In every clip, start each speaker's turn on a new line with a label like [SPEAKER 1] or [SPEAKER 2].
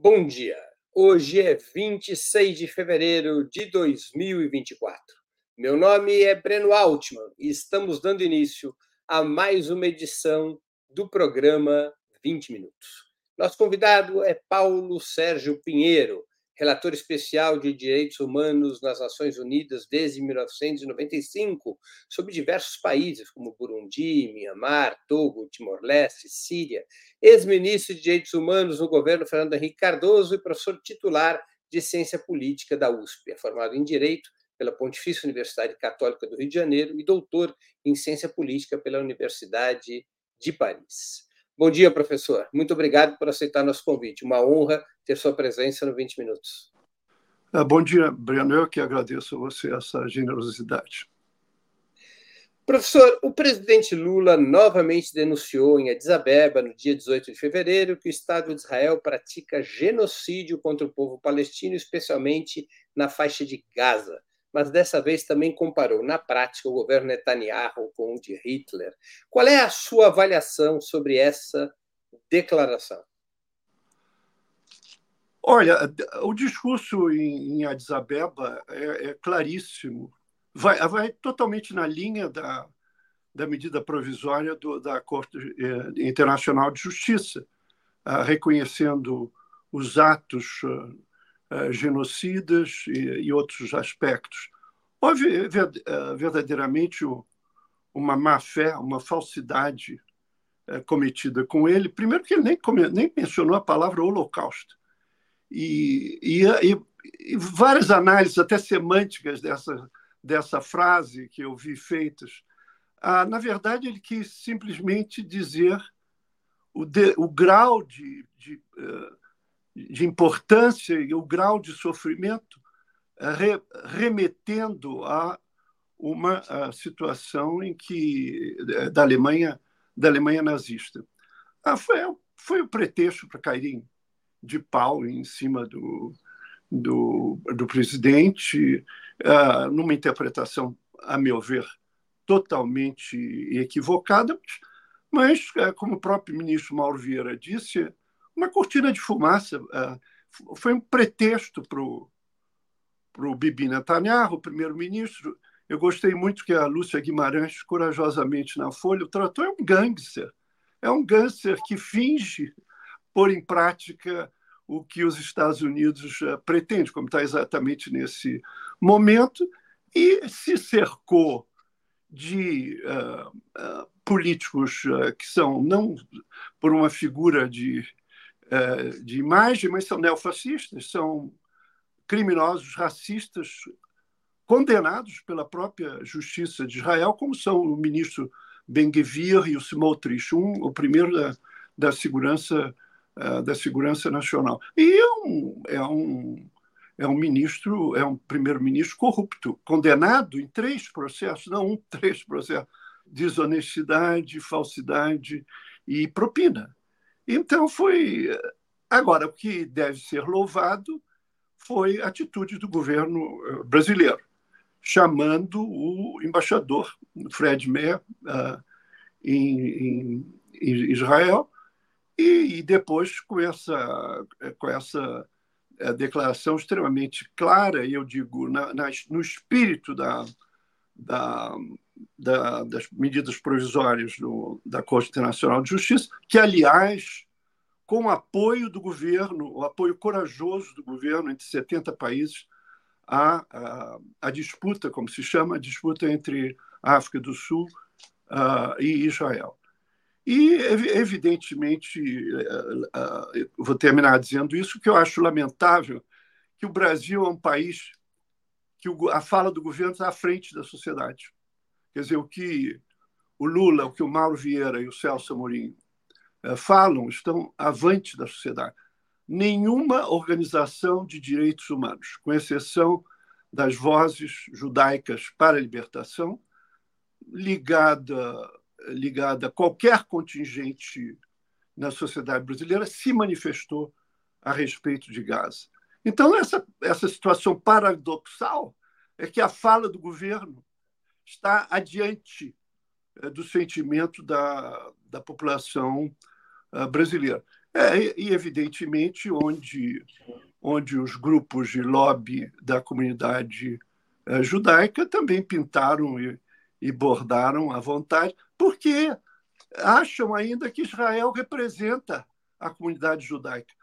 [SPEAKER 1] Bom dia. Hoje é 26 de fevereiro de 2024. Meu nome é Breno Altman e estamos dando início a mais uma edição do programa 20 Minutos. Nosso convidado é Paulo Sérgio Pinheiro, relator especial de direitos humanos nas Nações Unidas desde 1995, sobre diversos países como Burundi, Mianmar, Togo, Timor-Leste, Síria, ex-ministro de Direitos Humanos no governo Fernando Henrique Cardoso e professor titular de Ciência Política da USP. É formado em Direito pela Pontifícia Universidade Católica do Rio de Janeiro e doutor em Ciência Política pela Universidade de Paris. Bom dia, professor. Muito obrigado por aceitar nosso convite. Uma honra ter sua presença no 20 Minutos.
[SPEAKER 2] Ah, bom dia, Breno. Eu que agradeço a você essa generosidade.
[SPEAKER 1] Professor, o presidente Lula novamente denunciou em Addis Abeba, no dia 18 de fevereiro, que o Estado de Israel pratica genocídio contra o povo palestino, especialmente na faixa de Gaza mas dessa vez também comparou na prática o governo Netanyahu com o de Hitler. Qual é a sua avaliação sobre essa declaração?
[SPEAKER 2] Olha, o discurso em, Addis Abeba é, é claríssimo. Vai, vai, totalmente na linha da, da medida provisória do, da Corte eh, Internacional de Justiça, ah, reconhecendo os atos eh, genocidas e, e, outros aspectos. Houve eh, verdadeiramente uma má-fé, uma falsidade eh, cometida com ele. Primeiro, que ele nem, nem mencionou a palavra holocausto. E, e, e, várias análises, até semânticas dessa, dessa frase que eu vi feitas. Ah, na verdade, ele quis simplesmente dizer o, de, o grau de, de uh, de importância e o grau de sofrimento, eh, re, remetendo a uma a situação em que eh, da Alemanha da Alemanha nazista. Ah, foi, foi o pretexto para caírem de pau em cima do, do, do presidente, ah, numa interpretação, a meu ver, totalmente equivocada, mas, eh, como o próprio ministro Mauro Vieira disse, uma cortina de fumaça. Uh, foi um pretexto para o Bibi Netanyahu, o primeiro-ministro. Eu gostei muito que a Lúcia Guimarães, corajosamente na Folha, o tratou é um gangster. É um gangster que finge pôr em prática o que os Estados Unidos uh, pretendem, como está exatamente nesse momento, e se cercou de uh, uh, políticos que são, não por uma figura de de imagem, mas são neofascistas, são criminosos racistas condenados pela própria justiça de Israel, como são o ministro Ben-Gvir e o Smotrich, um, o primeiro da, da segurança uh, da segurança nacional. E é um, é um é um ministro, é um primeiro-ministro corrupto, condenado em três processos, não um, três processos, desonestidade, falsidade e propina. Então foi. Agora, o que deve ser louvado foi a atitude do governo eh, brasileiro, chamando o embaixador Fred Meir uh, em, em, Israel e, e, depois com essa, com essa eh, declaração extremamente clara, eu digo, na, na, no espírito da, da, da, das medidas provisórias do, da Corte Internacional de Justiça, que, aliás, com o apoio do governo, o apoio corajoso do governo entre 70 países, a, a, a disputa, como se chama, a disputa entre a África do Sul uh, e Israel. E, evidentemente, uh, uh, vou terminar dizendo isso, que eu acho lamentável que o Brasil é um país que o, a fala do governo está à frente da sociedade. Quer dizer, o que o Lula, o que o Mauro Vieira e o Celso Amorim eh, falam, estão avante da sociedade. Nenhuma organização de direitos humanos, com exceção das vozes judaicas para a libertação, ligada, ligada a qualquer contingente na sociedade brasileira, se manifestou a respeito de Gaza. Então, essa, essa situação paradoxal é que a fala do governo está adiante é, do sentimento da, da população uh, brasileira. É, e, evidentemente, onde, onde os grupos de lobby da comunidade é, judaica também pintaram e, e bordaram à vontade, porque acham ainda que Israel representa a comunidade judaica.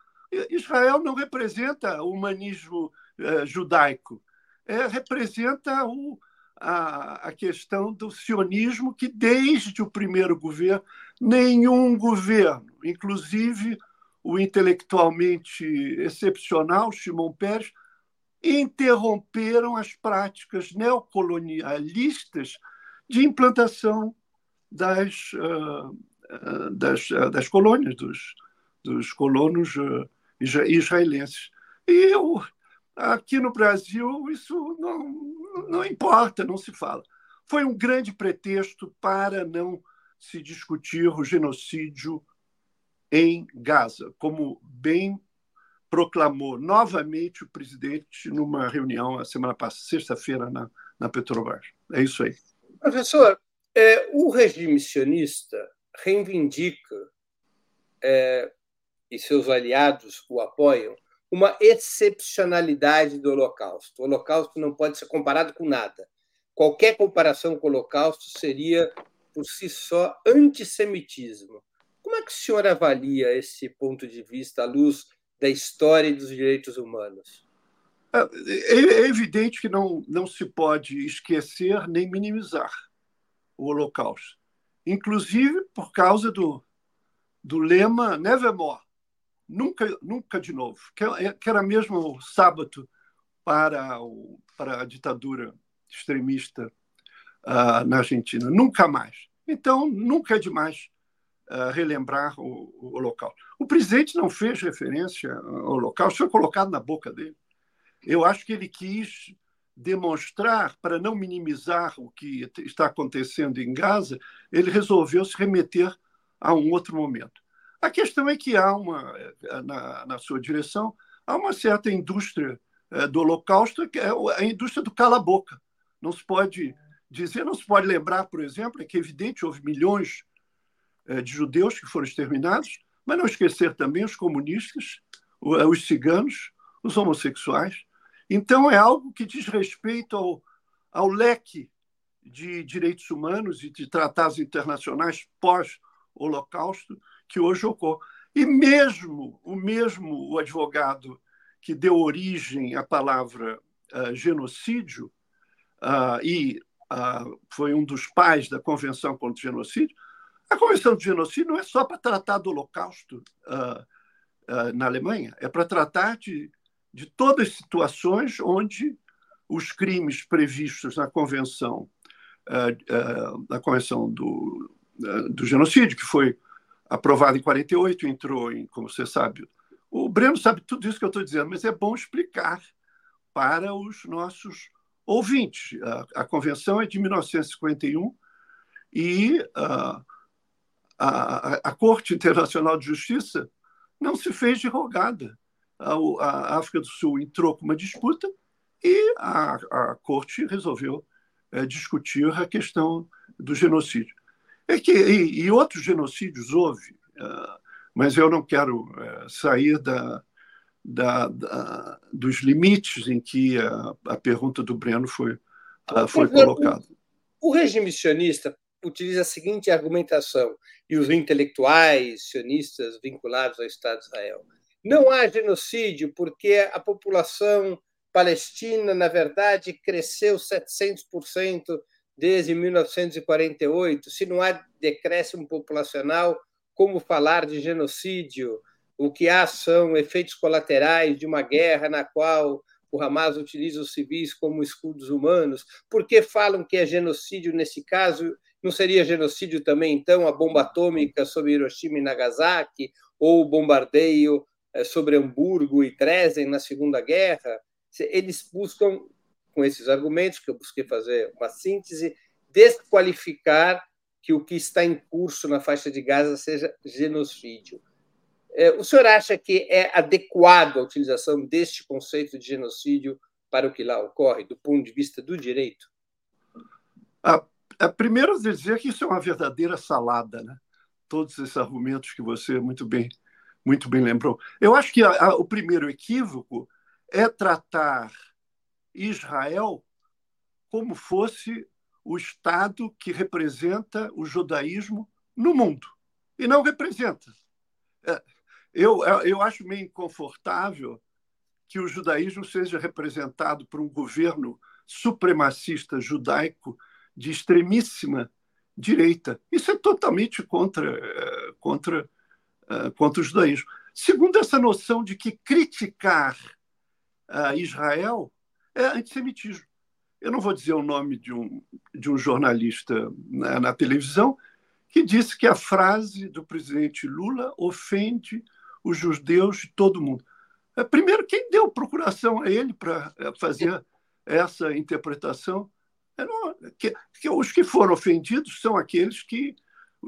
[SPEAKER 2] Israel não representa o humanismo eh, judaico, é, representa o, a, a questão do sionismo que, desde o primeiro governo, nenhum governo, inclusive o intelectualmente excepcional Shimon Peres, interromperam as práticas neocolonialistas de implantação das, uh, das, uh, das colônias, dos, dos colonos israelenses. E eu, aqui no Brasil, isso não, não importa, não se fala. Foi um grande pretexto para não se discutir o genocídio em Gaza, como bem proclamou novamente o presidente numa reunião a semana passada, sexta-feira, na, na Petrobras. É isso aí.
[SPEAKER 1] Professor, é, o regime sionista reivindica, é, e seus aliados o apoiam, uma excepcionalidade do Holocausto. O Holocausto não pode ser comparado com nada. Qualquer comparação com o Holocausto seria, por si só, antissemitismo. Como é que o senhor avalia esse ponto de vista à luz da história e dos direitos humanos?
[SPEAKER 2] É, é evidente que não, não se pode esquecer nem minimizar o Holocausto, inclusive por causa do, do lema Nevermore, nunca, nunca de novo, é, que era mesmo o sábado para, o, para a ditadura extremista uh, na Argentina, nunca mais. Então, nunca é demais uh, relembrar o, o. O presidente não fez referência ao Holocausto, foi colocado na boca dele. Eu acho que ele quis demonstrar, para não minimizar o que está acontecendo em Gaza, ele resolveu se remeter a um outro momento. A questão é que há uma, na, na sua direção, há uma certa indústria é, do Holocausto, que é a indústria do cala-boca. Não se pode dizer, não se pode lembrar, por exemplo, é que é evidente houve milhões é, de judeus que foram exterminados, mas não esquecer também os comunistas, os ciganos, os homossexuais, então, é algo que diz respeito ao, ao leque de direitos humanos e de tratados internacionais pós-Holocausto que hoje ocorre. E mesmo o mesmo o advogado que deu origem à palavra uh, genocídio uh, e uh, foi um dos pais da Convenção contra o Genocídio, a Convenção do Genocídio não é só para tratar do Holocausto na Alemanha, é para tratar de de todas as situações onde os crimes previstos na convenção na convenção do, do genocídio que foi aprovada em 48 entrou em como você sabe. O Breno sabe tudo isso que eu estou dizendo mas é bom explicar para os nossos ouvintes. A, a convenção é de 1951 e a, a, a Corte Internacional de Justiça não se fez de rogada. A, África do Sul entrou com uma disputa e a, a corte resolveu é, discutir a questão do genocídio. É que, e, e outros genocídios houve, uh, mas eu não quero uh, sair da, da, da, dos limites em que a, a pergunta do Breno foi, uh, foi colocada.
[SPEAKER 1] O, o regime sionista utiliza a seguinte argumentação, e os intelectuais sionistas vinculados ao Estado de Israel. Não há genocídio porque a população palestina, na verdade, cresceu 700% desde 1948. Se não há decréscimo populacional, como falar de genocídio? O que há são efeitos colaterais de uma guerra na qual o Hamas utiliza os civis como escudos humanos. Por que falam que é genocídio nesse caso? Não seria genocídio também, então, a bomba atômica sobre Hiroshima e Nagasaki ou o bombardeio é, sobre Hamburgo e Dresden na Segunda Guerra, eles buscam, com esses argumentos, que eu busquei fazer uma síntese, desqualificar que o que está em curso na faixa de Gaza seja genocídio. É, o senhor acha que é adequado a utilização deste conceito de genocídio para o que lá ocorre, do ponto de vista do direito?
[SPEAKER 2] A, primeiro dizer que isso é uma verdadeira salada, né? Todos esses argumentos que você muito bem muito bem lembrou. Eu acho que a, a, o primeiro equívoco é tratar Israel como fosse o Estado que representa o judaísmo no mundo. E não representa. É, eu, eu acho meio inconfortável que o judaísmo seja representado por um governo supremacista judaico de extremíssima direita. Isso é totalmente contra, é, contra, é, contra o judaísmo. Segundo essa noção de que criticar Israel é antissemitismo. Eu não vou dizer o nome de um, de um jornalista na, na televisão que disse que a frase do presidente Lula ofende os judeus de todo mundo. É, primeiro, quem deu procuração a ele para é, fazer essa interpretação? É, que, que os que foram ofendidos são aqueles que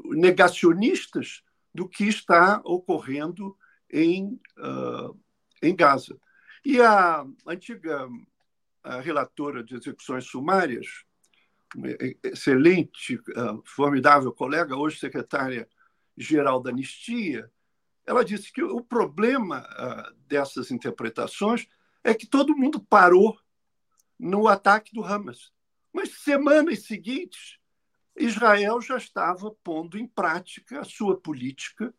[SPEAKER 2] negacionistas do que está ocorrendo em, uh, em Gaza. E a antiga a relatora de execuções sumárias, excelente, uh, formidável colega, hoje secretária-geral da Anistia, ela disse que o problema uh, dessas interpretações é que todo mundo parou no ataque do Hamas. Mas semanas seguintes, Israel já estava pondo em prática a sua política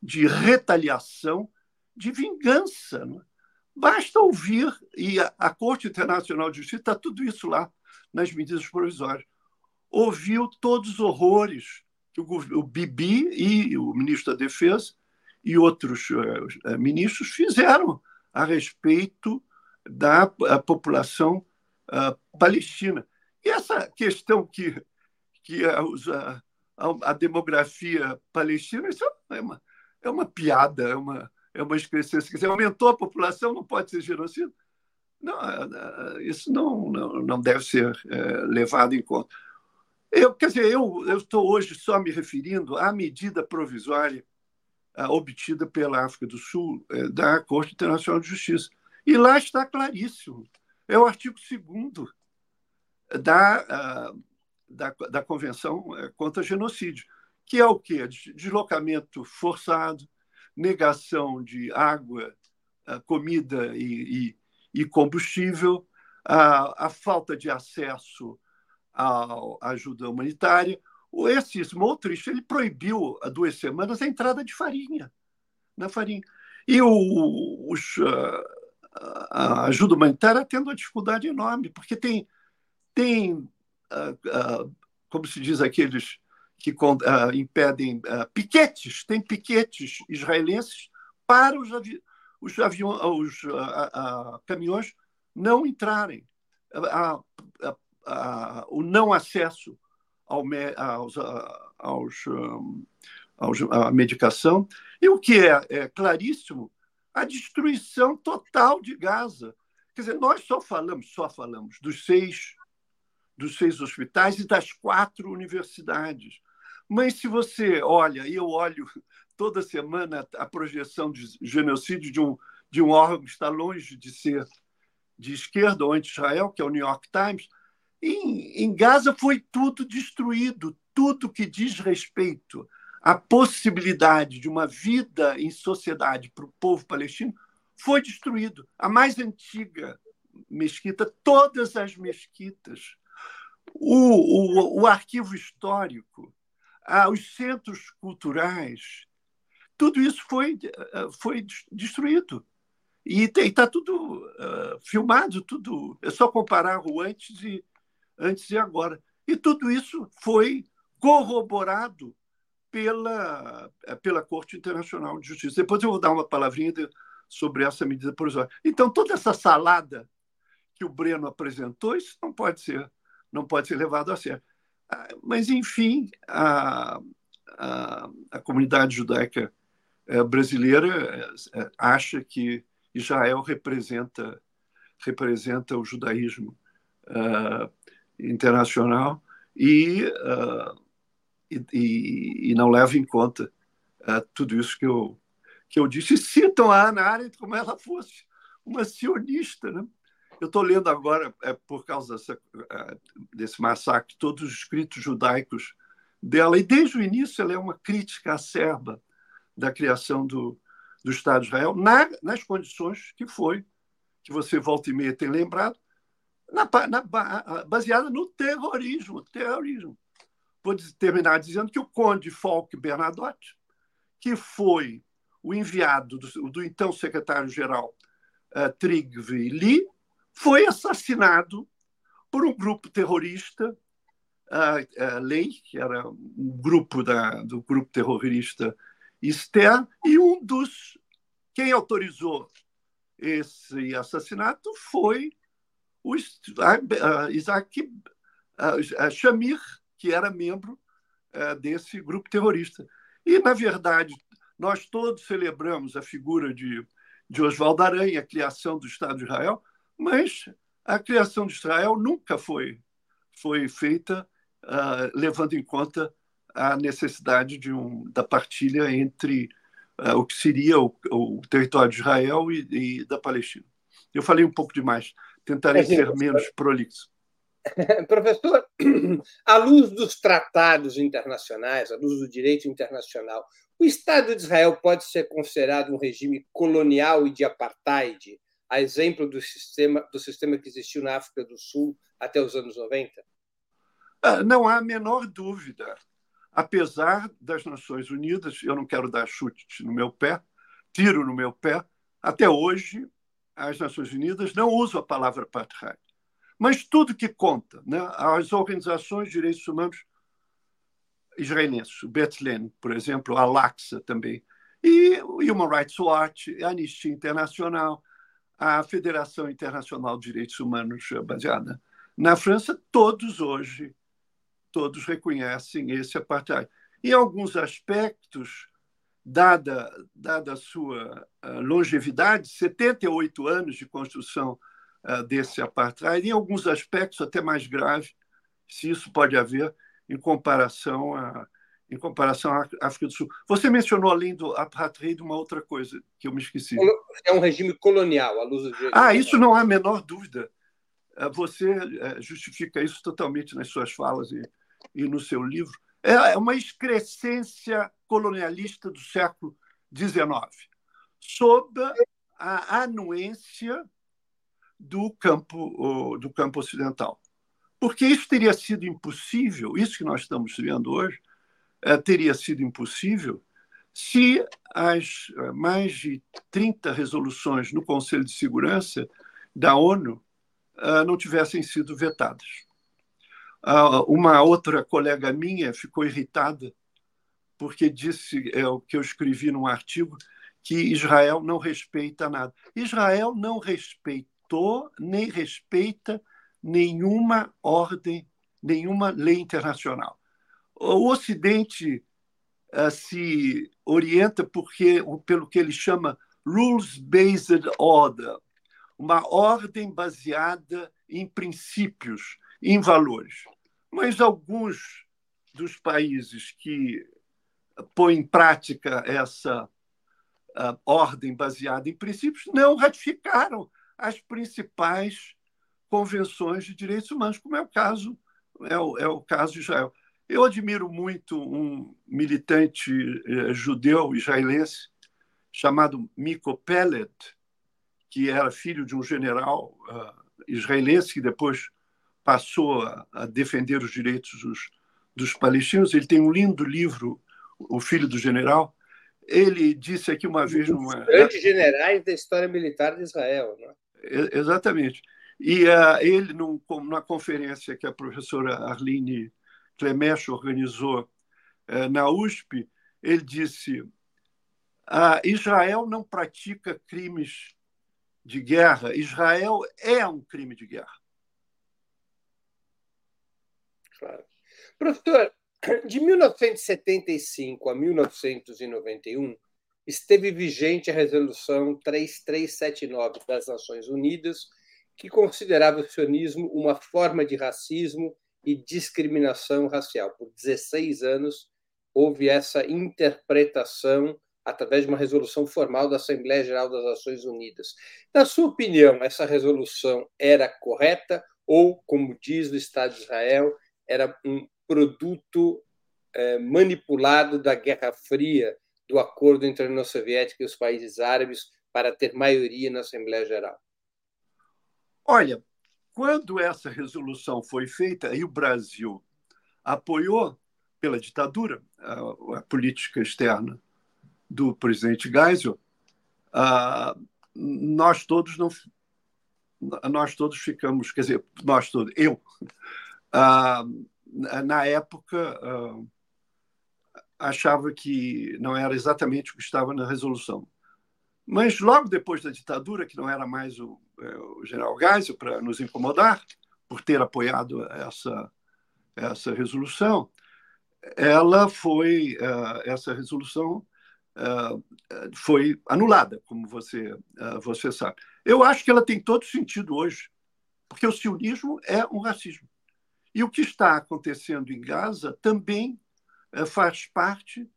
[SPEAKER 2] de retaliação, de vingança. Né? Basta ouvir, e a, a Corte Internacional de Justiça está tudo isso lá nas medidas provisórias. Ouviu todos os horrores que o, o Bibi e o ministro da Defesa e outros uh, ministros fizeram a respeito da população uh, palestina. E essa questão que, que a, a, a demografia palestina isso é, uma, é uma piada, é uma, é uma excrescência. Quer aumentou a população, não pode ser genocídio? Não, isso não, não, não deve ser é, levado em conta. Eu, quer dizer, eu, estou hoje só me referindo à medida provisória obtida pela África do Sul é, da Corte Internacional de Justiça. E lá está claríssimo. É o artigo 2 da, da, da Convenção é, contra Genocídio, que é o quê? Deslocamento forçado, negação de água, comida e, e, e combustível, a, a, falta de acesso à ajuda humanitária, esse Smotrich ele proibiu há duas semanas a entrada de farinha na farinha. E o, os, a ajuda humanitária tendo uma dificuldade enorme, porque tem, tem uh, como se diz, aqueles que uh, impedem piquetes, tem piquetes israelenses para os, avi os, os caminhões não entrarem. o não acesso ao, aos, aos, aos, à medicação. E o que é, é claríssimo, a destruição total de Gaza. Quer dizer, nós só falamos, só falamos dos seis, dos seis hospitais e das quatro universidades. Mas se você olha, e eu olho toda semana a projeção de genocídio de um, de um órgão que está longe de ser de esquerda ou anti-Israel, que é o New York Times, em, em Gaza foi tudo destruído, tudo que diz respeito à possibilidade de uma vida em sociedade para o povo palestino foi destruído. A mais antiga mesquita, todas as mesquitas, o, o, o arquivo histórico, ah, os centros culturais, tudo isso foi, foi destruído. E está tudo uh, filmado, tudo. É só comparar o antes e, antes e agora. E tudo isso foi corroborado pela, pela Corte Internacional de Justiça. Depois eu vou dar uma palavrinha de, sobre essa medida provisória. Então, toda essa salada que o Breno apresentou, isso não pode ser, não pode ser levado a sério. Mas, enfim, a, a, a comunidade judaica eh, brasileira eh, acha que Israel representa, representa o judaísmo. Uh, internacional e, uh, e, e, não leva em conta uh, tudo isso que eu, que eu disse. E citam a Ana Arendt como ela fosse uma sionista. Né? Eu estou lendo agora, é, por causa dessa, uh, desse massacre, todos os escritos judaicos dela, e desde o início ela é uma crítica acerba da criação do, do Estado de Israel, na, nas condições que foi, que você volta e meia tem lembrado, na, na, baseada no terrorismo. terrorismo. Vou terminar dizendo que o conde Falk Bernadotte, que foi o enviado do, do então secretário-geral uh, Trygve Lee, foi assassinado por um grupo terrorista, uh, uh, Lei, que era um grupo da, do grupo terrorista Esther, e um dos quem autorizou esse assassinato foi o Isaac Shamir, que era membro desse grupo terrorista. E, na verdade, nós todos celebramos a figura de, de Oswaldo Aranha, a criação do Estado de Israel, mas a criação de Israel nunca foi, foi feita uh, levando em conta a necessidade de um, da partilha entre uh, o que seria o, o, território de Israel e, e, da Palestina. Eu falei um pouco demais, tentarei ser menos prolixo.
[SPEAKER 1] Professor, à luz dos tratados internacionais, à luz do direito internacional, o Estado de Israel pode ser considerado um regime colonial e de apartheid, a exemplo do sistema, do sistema que existiu na África do Sul até os anos 90?
[SPEAKER 2] Ah, não há a menor dúvida apesar das Nações Unidas, eu não quero dar chute no meu pé, tiro no meu pé, até hoje as Nações Unidas não usam a palavra apartheid. Mas tudo que conta, né? as organizações de direitos humanos israelenses, o Bethlehem, por exemplo, a Laxa também, e o Human Rights Watch, a Anistia Internacional, a Federação Internacional de Direitos Humanos baseada na França, todos hoje todos reconhecem esse apartheid. Em alguns aspectos, dada, dada a sua uh, longevidade, 78 anos de construção uh, desse apartheid, em alguns aspectos até mais grave, se isso pode haver em comparação a em comparação à África do Sul. Você mencionou além do apartheid uma outra coisa que eu me esqueci.
[SPEAKER 1] É um regime colonial, à luz do
[SPEAKER 2] direito. Ah, isso não há a menor dúvida. Você justifica isso totalmente nas suas falas e e no seu livro, é, é uma excrescência colonialista do século XIX, sob a anuência do campo, do campo ocidental. Porque isso teria sido impossível, isso que nós estamos vendo hoje, é, teria sido impossível se as é, mais de 30 resoluções no Conselho de Segurança da ONU não tivessem sido vetadas. Ah, uma outra colega minha ficou irritada porque disse é o que eu escrevi num artigo que Israel não respeita nada. Israel não respeitou nem respeita nenhuma ordem, nenhuma lei internacional. O Ocidente uh, se orienta porque pelo que ele chama rules-based order, uma ordem baseada em princípios em valores. Mas alguns dos países que põem em prática essa uh, ordem baseada em princípios não ratificaram as principais convenções de direitos humanos, como é o caso é o, é o caso de Israel. Eu admiro muito um militante eh, judeu israelense chamado Miko Pellet, que era filho de um general uh, israelense que depois passou a, defender os direitos dos, dos palestinos. Ele tem um lindo livro, O Filho do General. Ele disse aqui uma vez numa.
[SPEAKER 1] Grandes generais da história militar de Israel. Né?
[SPEAKER 2] Exatamente. E uh, ele, num, numa conferência que a professora Arline Clemech organizou uh, na USP, ele disse: uh, Israel não pratica crimes de guerra, Israel é um crime de guerra.
[SPEAKER 1] Claro. Professor, de 1975 a 1991, esteve vigente a Resolução 3379 das Nações Unidas, que considerava o sionismo uma forma de racismo e discriminação racial. Por 16 anos, houve essa interpretação através de uma resolução formal da Assembleia Geral das Nações Unidas. Na sua opinião, essa resolução era correta ou, como diz o Estado de Israel, era um produto é, manipulado da Guerra Fria do acordo entre a União Soviética e os países árabes para ter maioria na Assembleia Geral?
[SPEAKER 2] Olha, quando essa resolução foi feita e o Brasil apoiou pela ditadura a, a política externa do presidente Geisel, nós todos não nós todos ficamos, quer dizer, nós todos, eu, na época achava que não era exatamente o que estava na resolução. Mas logo depois da ditadura, que não era mais o, o general Geisel para nos incomodar por ter apoiado essa essa resolução, ela foi é, essa resolução é, foi anulada, como você você sabe. Eu acho que ela tem todo sentido hoje, porque o sionismo é um racismo. E o que está acontecendo em Gaza também faz parte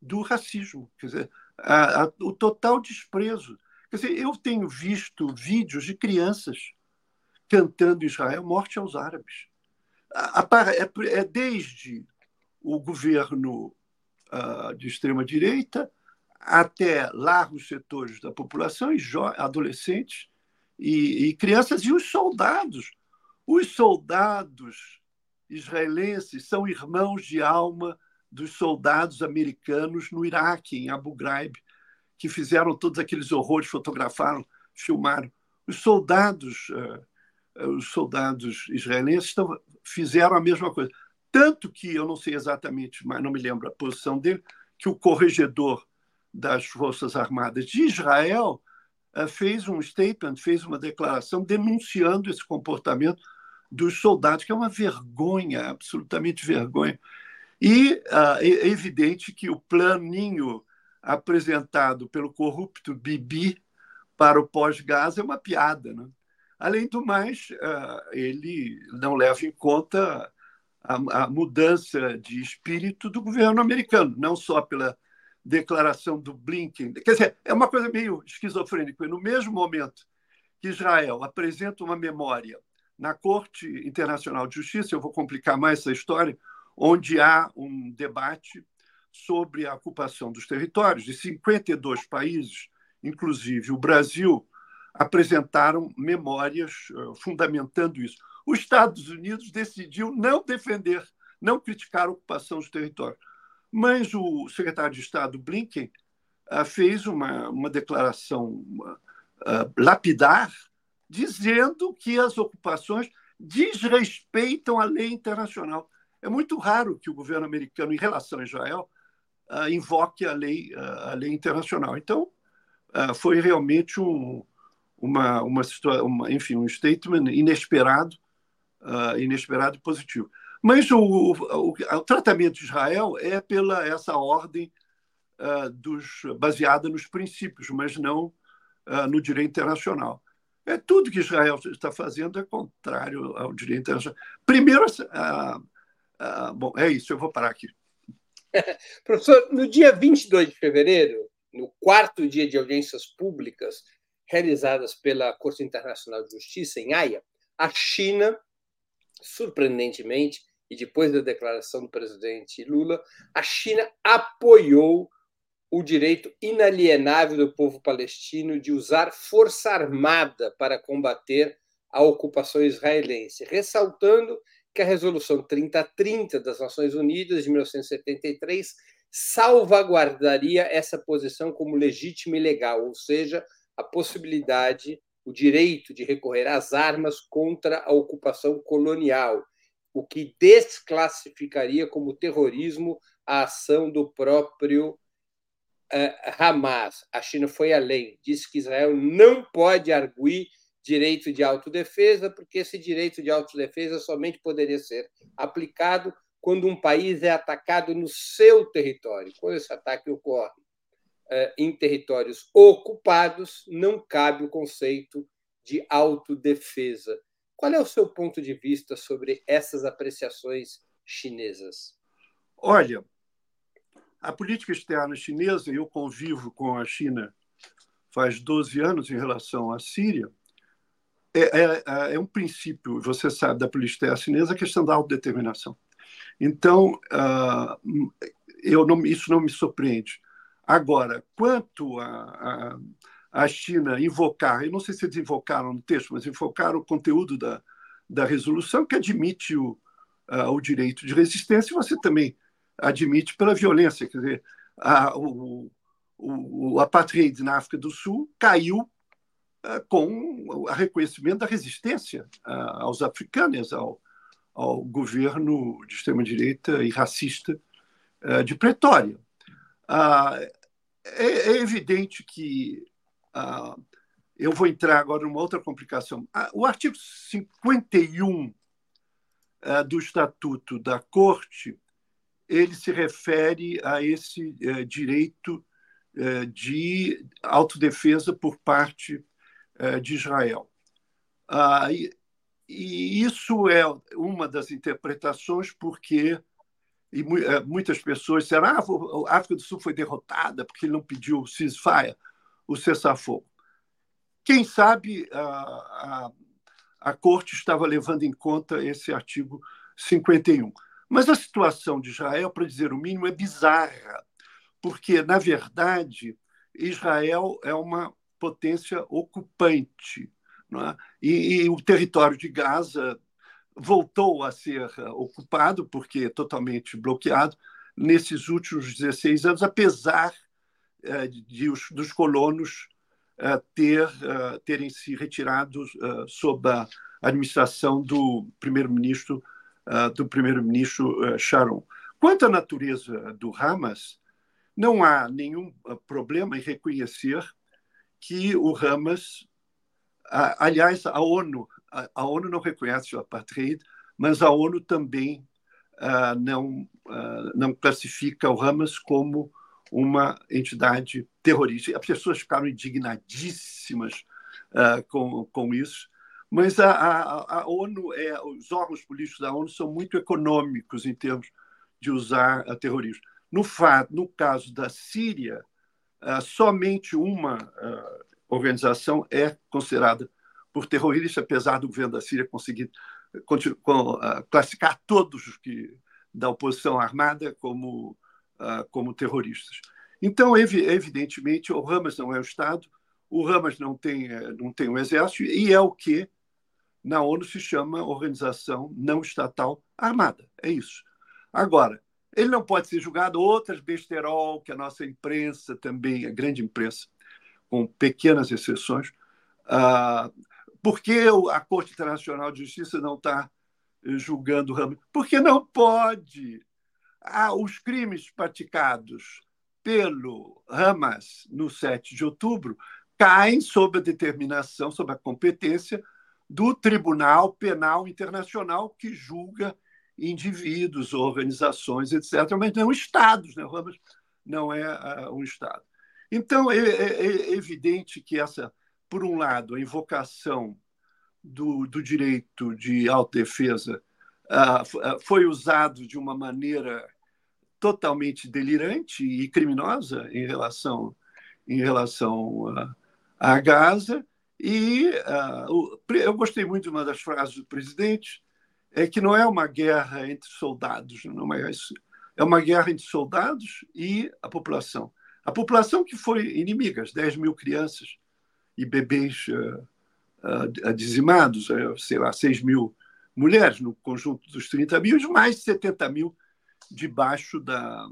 [SPEAKER 2] do racismo. Quer dizer, a, a, o total desprezo. Quer dizer, eu tenho visto vídeos de crianças cantando Israel morte aos árabes. É, é, desde o governo uh, de extrema-direita até largos setores da população, e adolescentes e, e crianças, e os soldados. Os soldados israelenses são irmãos de alma dos soldados americanos no Iraque, em Abu Ghraib, que fizeram todos aqueles horrores, fotografaram, filmaram. Os soldados, uh, os soldados israelenses estão, fizeram a mesma coisa. Tanto que, eu não sei exatamente, mas não me lembro a posição dele, que o corregedor das Forças Armadas de Israel uh, fez um statement, fez uma declaração denunciando esse comportamento dos soldados, que é uma vergonha, absolutamente vergonha. E uh, é evidente que o planinho apresentado pelo corrupto Bibi para o pós-Gaza é uma piada. Né? Além do mais, uh, ele não leva em conta a, a, mudança de espírito do governo americano, não só pela declaração do Blinken. Quer dizer, é uma coisa meio esquizofrênica. No mesmo momento que Israel apresenta uma memória na Corte Internacional de Justiça, eu vou complicar mais essa história, onde há um debate sobre a ocupação dos territórios de 52 países, inclusive o Brasil, apresentaram memórias uh, fundamentando isso. Os Estados Unidos decidiu não defender, não criticar a ocupação dos territórios. Mas o secretário de Estado Blinken uh, fez uma, uma declaração uh, lapidar, dizendo que as ocupações desrespeitam a lei internacional. É muito raro que o governo americano, em relação a Israel, uh, invoque a lei, uh, a lei internacional. Então, uh, foi realmente um, uma, uma, uma, enfim, um statement inesperado, inesperado e positivo. Mas o, o, o, tratamento de Israel é pela essa ordem dos, baseada nos princípios, mas não no direito internacional. É tudo que Israel está fazendo é contrário ao direito internacional. Primeiro, bom, é isso, eu vou parar aqui.
[SPEAKER 1] Professor, no dia 22 de fevereiro, no quarto dia de audiências públicas realizadas pela Corte Internacional de Justiça em Haia, a China, surpreendentemente, e depois da declaração do presidente Lula, a China apoiou o direito inalienável do povo palestino de usar força armada para combater a ocupação israelense, ressaltando que a Resolução 3030 das Nações Unidas de 1973 salvaguardaria essa posição como legítima e legal, ou seja, a possibilidade, o direito de recorrer às armas contra a ocupação colonial, o que desclassificaria como terrorismo a ação do próprio uh, Hamas. A China foi além, disse que Israel não pode arguir direito de autodefesa, porque esse direito de autodefesa somente poderia ser aplicado quando um país é atacado no seu território. Quando esse ataque ocorre eh, em territórios ocupados, não cabe o conceito de autodefesa. Qual é o seu ponto de vista sobre essas apreciações chinesas?
[SPEAKER 2] Olha, a política externa chinesa, eu convivo com a China faz 12 anos em relação à Síria, é, é, é, é um princípio, você sabe, da política chinesa, a questão da autodeterminação. Então, uh, eu não, isso não me surpreende. Agora, quanto a, a, a China invocar, eu não sei se eles invocaram no texto, mas invocaram o conteúdo da, da resolução que admite o, uh, o direito de resistência, e você também admite pela violência. Quer dizer, a, o, o, o apartheid na África do Sul caiu com o reconhecimento da resistência uh, aos africanos, ao, ao governo de extrema-direita e racista de Pretória. É, é, evidente que eu vou entrar agora numa outra complicação. O artigo 51 do Estatuto da Corte ele se refere a esse direito de autodefesa por parte de Israel. E isso é uma das interpretações porque e muitas pessoas disseram ah, a África do Sul foi derrotada porque ele não pediu o ceasefire, o cessar-fogo. Quem sabe a, a, a Corte estava levando em conta esse artigo 51. Mas a situação de Israel, para dizer o mínimo, é bizarra, porque, na verdade, Israel é uma potência ocupante. É? E, e, o território de Gaza voltou a ser ocupado, porque totalmente bloqueado, nesses últimos 16 anos, apesar eh, de, os, dos colonos ter, terem se retirado sob a administração do primeiro-ministro do primeiro-ministro Sharon. Quanto à natureza do Hamas, não há nenhum problema em reconhecer que o Hamas, aliás, a ONU, a ONU não reconhece o apartheid, mas a ONU também não não classifica o Hamas como uma entidade terrorista. As pessoas ficaram indignadíssimas uh, com, com isso, mas a, a, a, ONU, é, os órgãos políticos da ONU são muito econômicos em termos de usar a terrorismo. No, fato, no caso da Síria, uh, somente uma uh, organização é considerada por terrorista, apesar do governo da Síria conseguir classificar todos os que da oposição armada como como terroristas. Então, ev evidentemente, o Hamas não é o Estado, o Hamas não tem, eh, não tem um exército, e é o que na ONU se chama Organização Não Estatal Armada. É isso. Agora, ele não pode ser julgado outras besterol que a nossa imprensa também, a grande imprensa, com pequenas exceções, uh, por que a Corte Internacional de Justiça não está julgando o Hamas? Porque não pode ah, os crimes praticados pelo Hamas no 7 de outubro caem sob a determinação, sob a competência do Tribunal Penal Internacional que julga indivíduos, organizações, etc., mas não estados. Né? O Hamas não é uh, um estado. Então, é, é, é, evidente que essa, por um lado, a invocação do, do direito de autodefesa uh, foi usado de uma maneira totalmente delirante e criminosa em relação em relação a, a Gaza e uh, eu gostei muito de uma das frases do presidente é que não é uma guerra entre soldados não é isso é uma guerra entre soldados e a população a população que foi inimiga as 10 mil crianças e bebês uh, uh, dizimados sei lá 6 mil mulheres no conjunto dos 30 mil mais de 70 mil debaixo, da,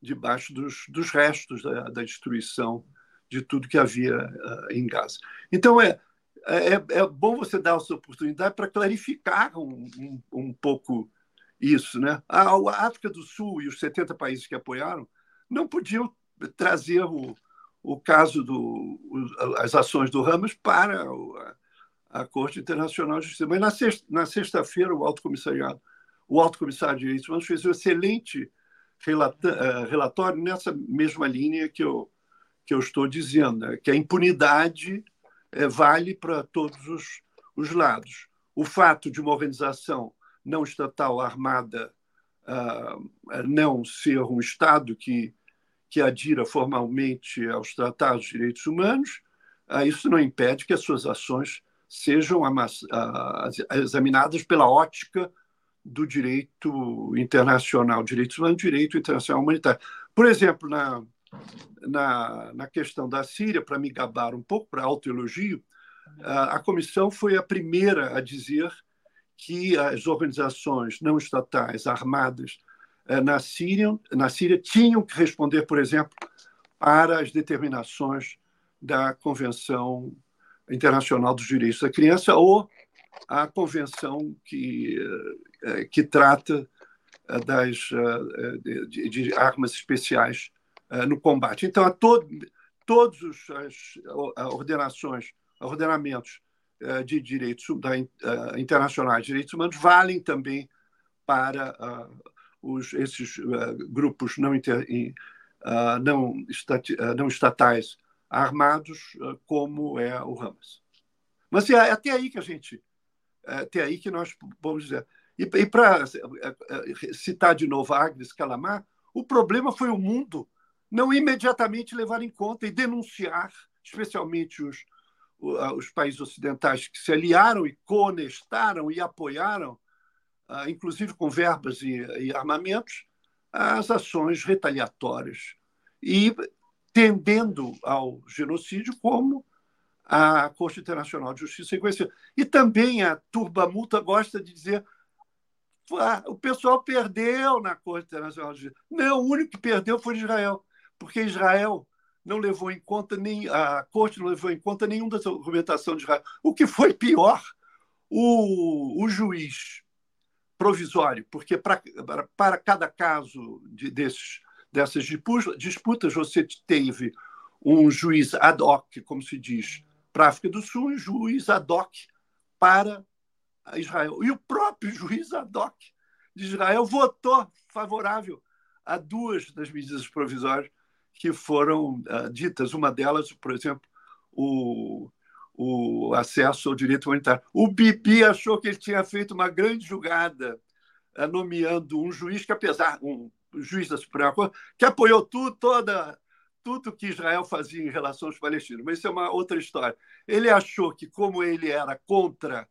[SPEAKER 2] debaixo dos, dos restos da, da destruição de tudo que havia uh, em Gaza. Então, é, é, é bom você dar essa oportunidade para clarificar um, um, um, pouco isso. Né? A, a, África do Sul e os 70 países que apoiaram não podiam trazer o, o caso do as ações do Hamas para a, a Corte Internacional de Justiça. Mas na, sexta, na sexta-feira, o Alto Comissariado o Alto Comissário de Direitos Humanos fez um excelente eh, relatório nessa mesma linha que eu, que eu estou dizendo, né? que a impunidade é, vale para todos os, os lados. O fato de uma organização não estatal armada uh, não ser um Estado que, que adira formalmente aos tratados de direitos humanos, uh, isso não impede que as suas ações sejam uh, examinadas pela ótica do direito internacional, direitos humanos, direito internacional humanitário. Por exemplo, na, na, na questão da Síria, para me gabar um pouco, para autoelogio, a, comissão foi a primeira a dizer que as organizações não estatais armadas eh, na Síria, na Síria tinham que responder, por exemplo, para as determinações da Convenção Internacional dos Direitos da Criança ou a convenção que, eh, que trata eh, das, de, de armas especiais no combate. Então, a todo, todos os, as ordenações, ordenamentos de direitos da, internacionais de direitos humanos valem também para os, esses grupos não, inter, não, não estatais armados, como é o Hamas. Mas é até aí que a gente, é até aí que nós vamos dizer. E, e para citar de novo Agnes Calamar, o problema foi o mundo não imediatamente levar em conta e denunciar, especialmente os, os países ocidentais que se aliaram e conestaram e apoiaram, inclusive com verbas e, e armamentos, as ações retaliatórias e tendendo ao genocídio como a Corte Internacional de Justiça reconheceu. E também a turba multa gosta de dizer ah, o pessoal perdeu na Corte Internacional de Justiça. Não, o único que perdeu foi Israel porque Israel não levou em conta nem a corte não levou em conta nenhuma da argumentação de Israel. O que foi pior, o, o juiz provisório, porque para, para cada caso de, desses, dessas disputas você teve um juiz ad hoc, como se diz, para a África do Sul, um juiz ad hoc para Israel. E o próprio juiz ad hoc de Israel votou favorável a duas das medidas provisórias que foram uh, ditas. Uma delas, por exemplo, o, o acesso ao direito humanitário. O Bibi achou que ele tinha feito uma grande jogada uh, nomeando um juiz que, apesar um juiz da Suprema Corte, que apoiou tudo, toda tudo que Israel fazia em relação aos palestinos. Mas isso é uma outra história. Ele achou que, como ele era contra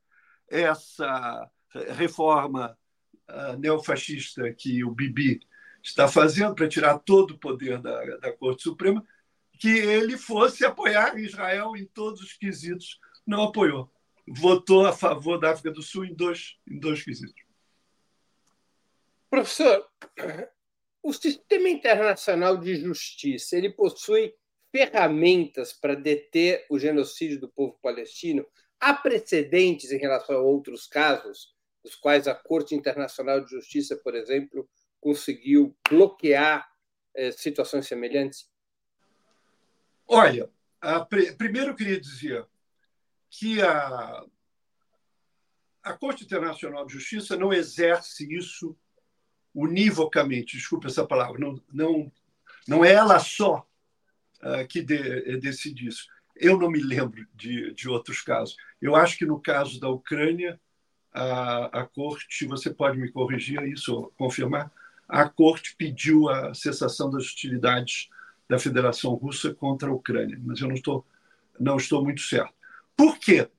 [SPEAKER 2] essa reforma uh, neofascista que o Bibi está fazendo para tirar todo o poder da, da Corte Suprema, que ele fosse apoiar Israel em todos os quesitos. Não apoiou. Votou a favor da África do Sul em dois, em dois quesitos.
[SPEAKER 1] Professor, o sistema internacional de justiça ele possui ferramentas para deter o genocídio do povo palestino? Há precedentes em relação a outros casos, dos quais a Corte Internacional de Justiça, por exemplo, conseguiu bloquear é, situações semelhantes?
[SPEAKER 2] Olha, a, primeiro eu queria dizer que a, a Corte Internacional de Justiça não exerce isso univocamente, desculpe essa palavra, não, não, não é ela só uh, que de, decide isso. Eu não me lembro de, de outros casos. Eu acho que no caso da Ucrânia, a, a Corte, você pode me corrigir isso, confirmar, a Corte pediu a cessação das hostilidades da Federação Russa contra a Ucrânia, mas eu não estou, não estou muito certo. Por quê?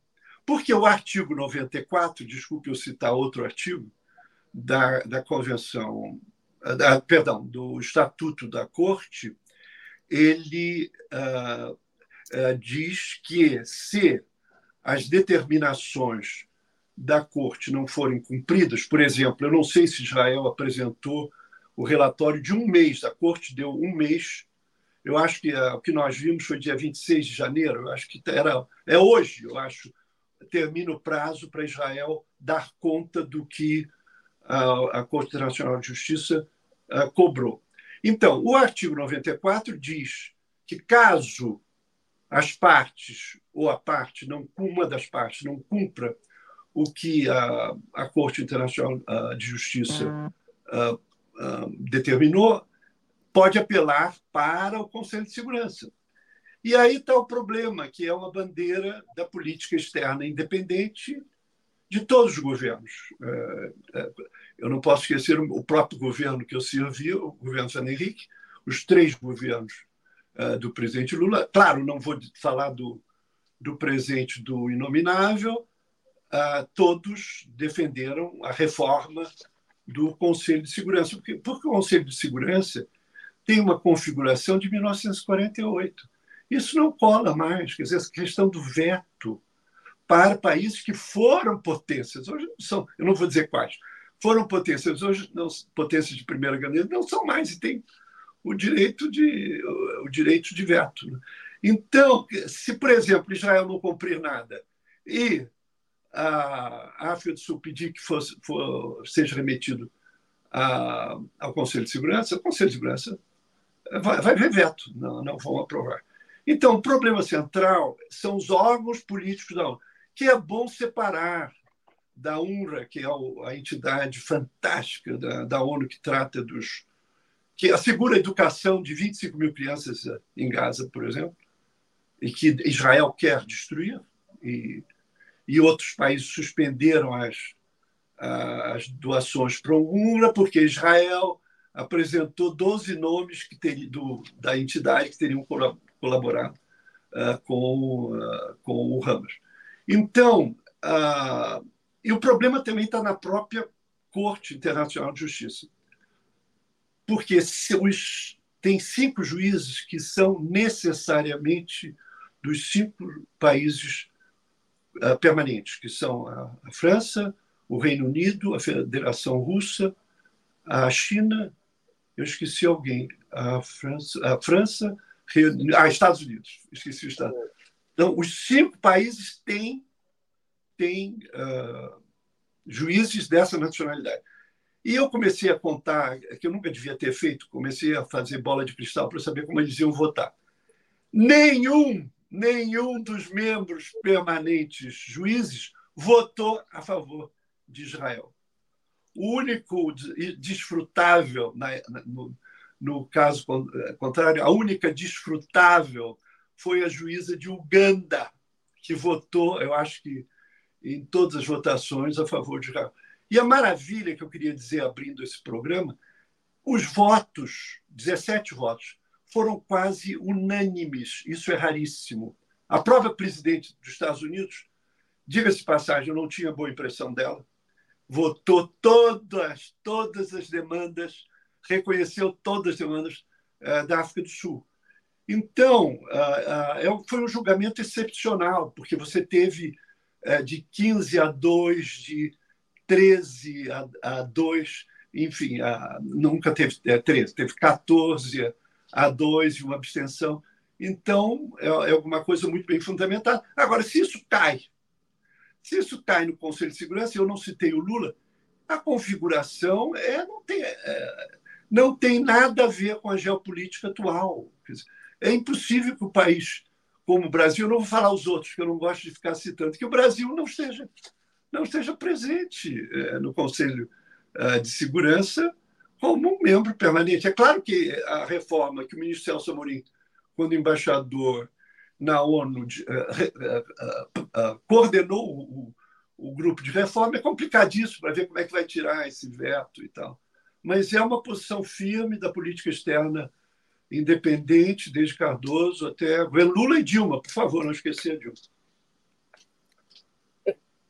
[SPEAKER 2] Porque o artigo 94, desculpe eu citar outro artigo, da, da Convenção, da, perdão, do Estatuto da Corte, ele uh, uh, diz que se as determinações da Corte não forem cumpridas, por exemplo, eu não sei se Israel apresentou o relatório de um mês. A corte deu um mês. Eu acho que uh, o que nós vimos foi dia 26 de janeiro. Eu acho que era é hoje, eu acho, termina o prazo para Israel dar conta do que uh, a Corte Internacional de Justiça uh, cobrou. Então, o artigo 94 diz que caso as partes ou a parte não uma das partes não cumpra o que a, a Corte Internacional de Justiça uh, determinou, pode apelar para o Conselho de Segurança. E aí está o problema, que é uma bandeira da política externa independente de todos os governos. É, é, eu não posso esquecer o próprio governo que eu servi, o governo San Henrique, os três governos é, do presidente Lula. Claro, não vou falar do, do presente do inominável, todos defenderam a reforma do Conselho de Segurança. Porque, porque o Conselho de Segurança tem uma configuração de 1948. Isso não cola mais. Quer dizer, essa questão do veto para países que foram potências, hoje não são, eu não vou dizer quais, foram potências, hoje não, potências de primeira grandeza, não são mais e têm o direito de, o direito de veto. Né? Então, se, por exemplo, Israel não cumprir nada e a África do Sul pedir que fosse, for, seja remetido a, ao Conselho de Segurança, o Conselho de Segurança vai, vai ver veto, não, não vão aprovar. Então, o problema central são os órgãos políticos da ONU, que é bom separar da UNRWA, que é a entidade fantástica da, da ONU que trata dos. que assegura a educação de 25 mil crianças em Gaza, por exemplo, e que Israel quer destruir, e, e outros países suspenderam as, as doações para o UNRWA, porque Israel apresentou 12 nomes que ter, do, da entidade que teriam colaborado uh, com, uh, com o Hamas. Então, uh, e o problema também está na própria Corte Internacional de Justiça. Porque os, tem cinco juízes que são necessariamente dos cinco países uh, permanentes, que são a, a, França, o Reino Unido, a Federação Russa, a China, eu esqueci alguém, a França, a França ah, Estados Unidos, esqueci o Estado. Então, os cinco países têm, têm uh, juízes dessa nacionalidade. E eu comecei a contar, que eu nunca devia ter feito, comecei a fazer bola de cristal para saber como eles iam votar. Nenhum nenhum dos membros permanentes juízes votou a favor de Israel. O único desfrutável, no, caso contrário, a única desfrutável foi a juíza de Uganda, que votou, eu acho que em todas as votações, a favor de Israel. E a maravilha que eu queria dizer, abrindo esse programa, os votos, 17 votos, foram quase unânimes. Isso é raríssimo. A própria presidente dos Estados Unidos, diga-se passagem, eu não tinha boa impressão dela, votou todas, todas as demandas, reconheceu todas as demandas uh, da África do Sul. Então, uh, uh, foi um julgamento excepcional, porque você teve de 15 a 2, de 13 a, a 2, enfim, nunca teve é, 13, teve 14 a dois e uma abstenção. Então, é, é alguma coisa muito bem fundamentada. Agora, se isso cai, se isso cai no Conselho de Segurança, eu não citei o Lula, a configuração é, não, tem, é, não tem nada a ver com a geopolítica atual. É impossível que o país como o Brasil, não vou falar os outros, que eu não gosto de ficar citando, que o Brasil não esteja, não esteja presente é, no Conselho é, de Segurança como um membro permanente. É claro que a reforma que o ministro Celso Amorim, quando embaixador na ONU, de, uh, uh, uh, coordenou o, o, grupo de reforma, é complicadíssimo para ver como é que vai tirar esse veto e tal. Mas é uma posição firme da política externa independente, desde Cardoso até Lula e Dilma, por favor, não esquecer Dilma.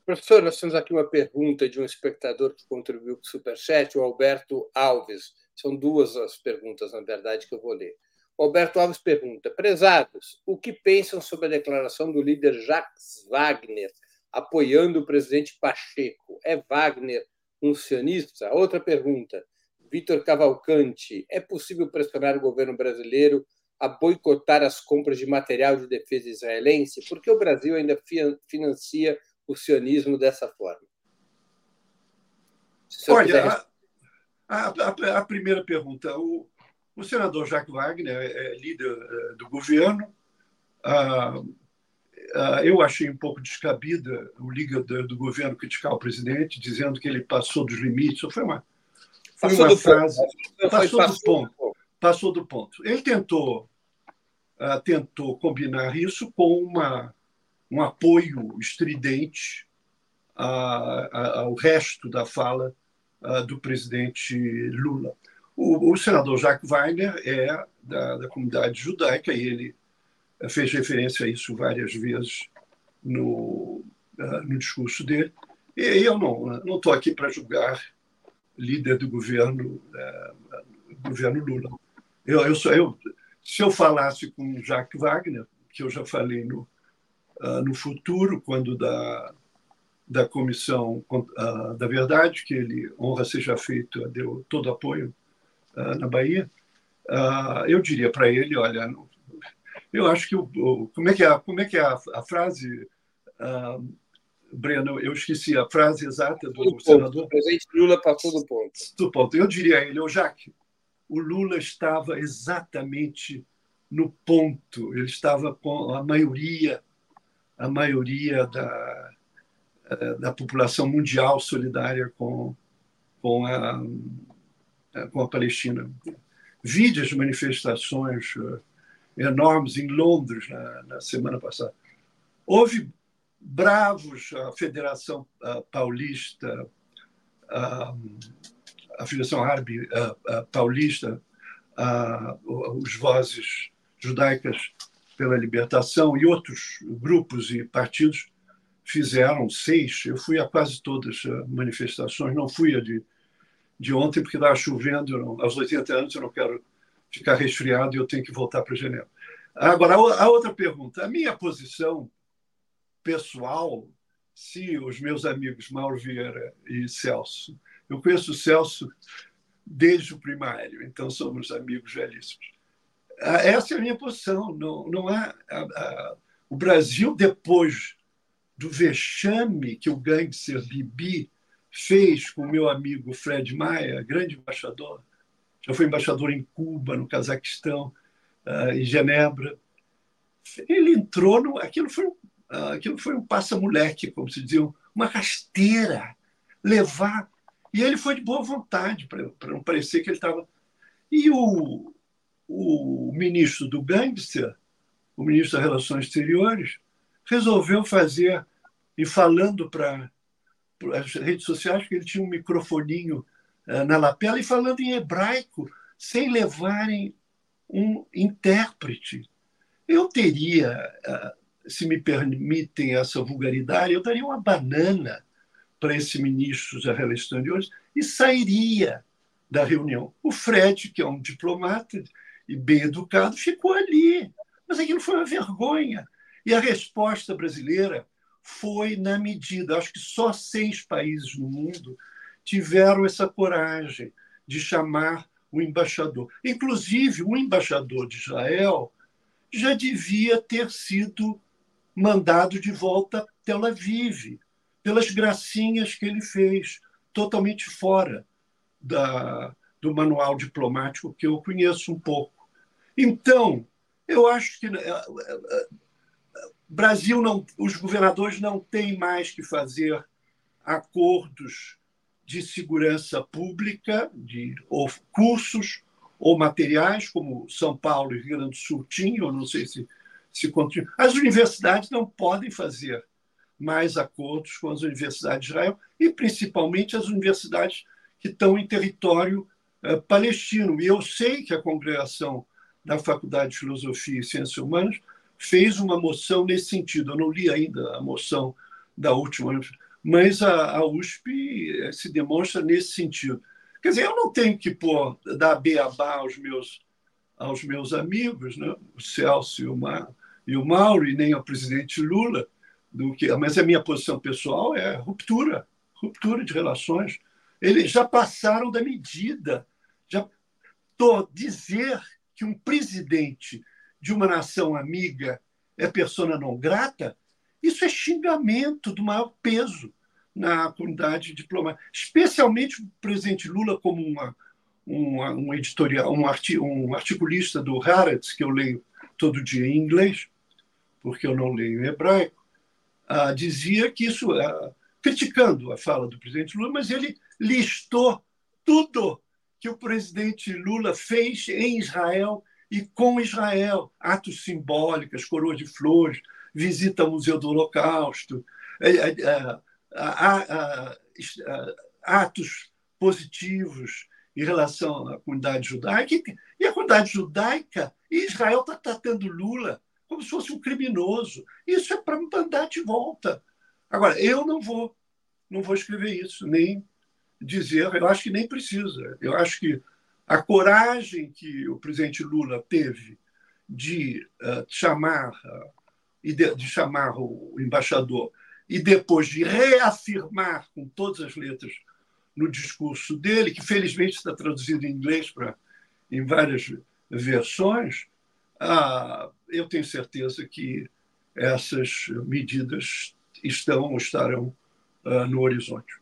[SPEAKER 1] Professor, nós temos aqui uma pergunta de um espectador que contribuiu para o Superchat, o Alberto Alves. São duas as perguntas, na verdade, que eu vou ler. O Alberto Alves pergunta: Prezados, o que pensam sobre a declaração do líder Jacques Wagner apoiando o presidente Pacheco? É Wagner um sionista? Outra pergunta. Vitor Cavalcante: é possível pressionar o governo brasileiro a boicotar as compras de material de defesa israelense? Porque o Brasil ainda financia o sionismo dessa forma?
[SPEAKER 2] Olha, a, a, a, primeira pergunta. O, o senador Jacques Wagner é, é líder é, do governo. Ah, ah, eu achei um pouco descabida o líder do governo criticar o presidente, dizendo que ele passou dos limites. Foi uma, foi passou uma frase. Ponto. Passou, do ponto. Passou do ponto. Ele tentou, ah, tentou combinar isso com uma um apoio estridente ao resto da fala do presidente Lula. O, o, senador Jacques Wagner é da, da, comunidade judaica e ele fez referência a isso várias vezes no, no discurso dele. E eu não estou aqui para julgar líder do governo, governo Lula. Eu, eu, sou, eu, se eu falasse com Jacques Wagner, que eu já falei no, uh, no futuro, quando da, da Comissão uh, da Verdade, que ele, honra seja feita, deu todo apoio uh, na Bahia, eu diria para ele, olha, eu acho que o, o, como é que é, como é, que é a, a frase, Breno, eu esqueci a frase exata do
[SPEAKER 1] tudo
[SPEAKER 2] senador.
[SPEAKER 1] Ponto. O presidente Lula passou do ponto.
[SPEAKER 2] Do ponto. Eu diria a ele, o Jacques, o Lula estava exatamente no ponto. Ele estava com a maioria, a maioria da, eh, da população mundial solidária com, com, a, eh, com a Palestina. Vide as manifestações eh, enormes em Londres na, na semana passada. Houve bravos, a Federação Paulista, a Federação Árabe Paulista, os Vozes Judaicas pela Libertação e outros grupos e partidos fizeram seis. Eu fui a quase todas as manifestações, não fui a de, de ontem, porque estava chovendo. Não, aos 80 anos eu não quero ficar resfriado e eu tenho que voltar para Genebra. Agora, a outra pergunta. A minha posição pessoal, se os meus amigos Mauro Vieira e Celso, eu conheço o Celso desde o primário, então somos amigos velhíssimos. Ah, essa é a minha posição. Não, não é a, a, o Brasil depois do vexame que o gangster Bibi fez com o meu amigo Fred Maia, grande embaixador, já foi embaixador em Cuba, no Cazaquistão, uh, em Genebra. Ele entrou no. Aquilo foi, uh, aquilo foi um passa-moleque, como se dizia, uma rasteira. Levar. E ele foi de boa vontade, para não parecer que ele estava. E o, o ministro do gangster, o ministro das Relações Exteriores, resolveu fazer, e falando para as redes sociais, que ele tinha um microfoninho uh, na lapela, e falando em hebraico, sem levarem um intérprete. Eu teria, uh, se me permitem essa vulgaridade, eu daria uma banana para esse ministro das Relações Exteriores e sairia da reunião. O Fred, que é um diplomata, e bem educado, ficou ali. Mas aquilo foi uma vergonha. E a resposta brasileira foi na medida. Acho que só seis países no mundo tiveram essa coragem de chamar o embaixador. Inclusive, o embaixador de Israel já devia ter sido mandado de volta a Tel Aviv, pelas gracinhas que ele fez, totalmente fora da, do manual diplomático que eu conheço um pouco. Então, eu acho que eh, eh, eh, Brasil não, os governadores não têm mais que fazer acordos de segurança pública, de ou cursos ou materiais, como São Paulo e Rio Grande do Sul tinham, não sei se se continua. As universidades não podem fazer mais acordos com as universidades de Israel e principalmente as universidades que estão em território uh, palestino. E eu sei que a congregação da Faculdade de Filosofia e Ciências Humanas, fez uma moção nesse sentido. Eu não li ainda a moção da última, mas a, a USP eh, se demonstra nesse sentido. Quer dizer, eu não tenho que pôr, dar beabá aos meus, aos meus amigos, né? o Celso e o, Ma, e o Mauro, e nem ao presidente Lula, do que, mas a minha posição pessoal é ruptura, ruptura de relações. Eles já passaram da medida. Já tô, dizer que um presidente de uma nação amiga é persona não grata, isso é xingamento do maior peso na comunidade diplomática, especialmente o presidente Lula como uma, uma, um editorial, um, arti, um articulista do Haaretz, que eu leio todo dia em inglês, porque eu não leio em hebraico, ah, dizia que isso, ah, criticando a fala do presidente Lula, mas ele listou tudo que o presidente Lula fez em Israel e com Israel. Atos simbólicos, coroas de flores, visita ao Museu do Holocausto, é, é, é, atos positivos em relação à comunidade judaica. E a comunidade judaica, e Israel está tratando Lula como se fosse um criminoso. Isso é para mandar de volta. Agora, eu não vou, não vou escrever isso, nem dizer, eu acho que nem precisa. Eu acho que a coragem que o presidente Lula teve de uh, chamar uh, de, de chamar o embaixador e depois de reafirmar com todas as letras no discurso dele, que felizmente está traduzido em inglês para em várias versões, ah, eu tenho certeza que essas medidas estão ou estarão ah, no horizonte.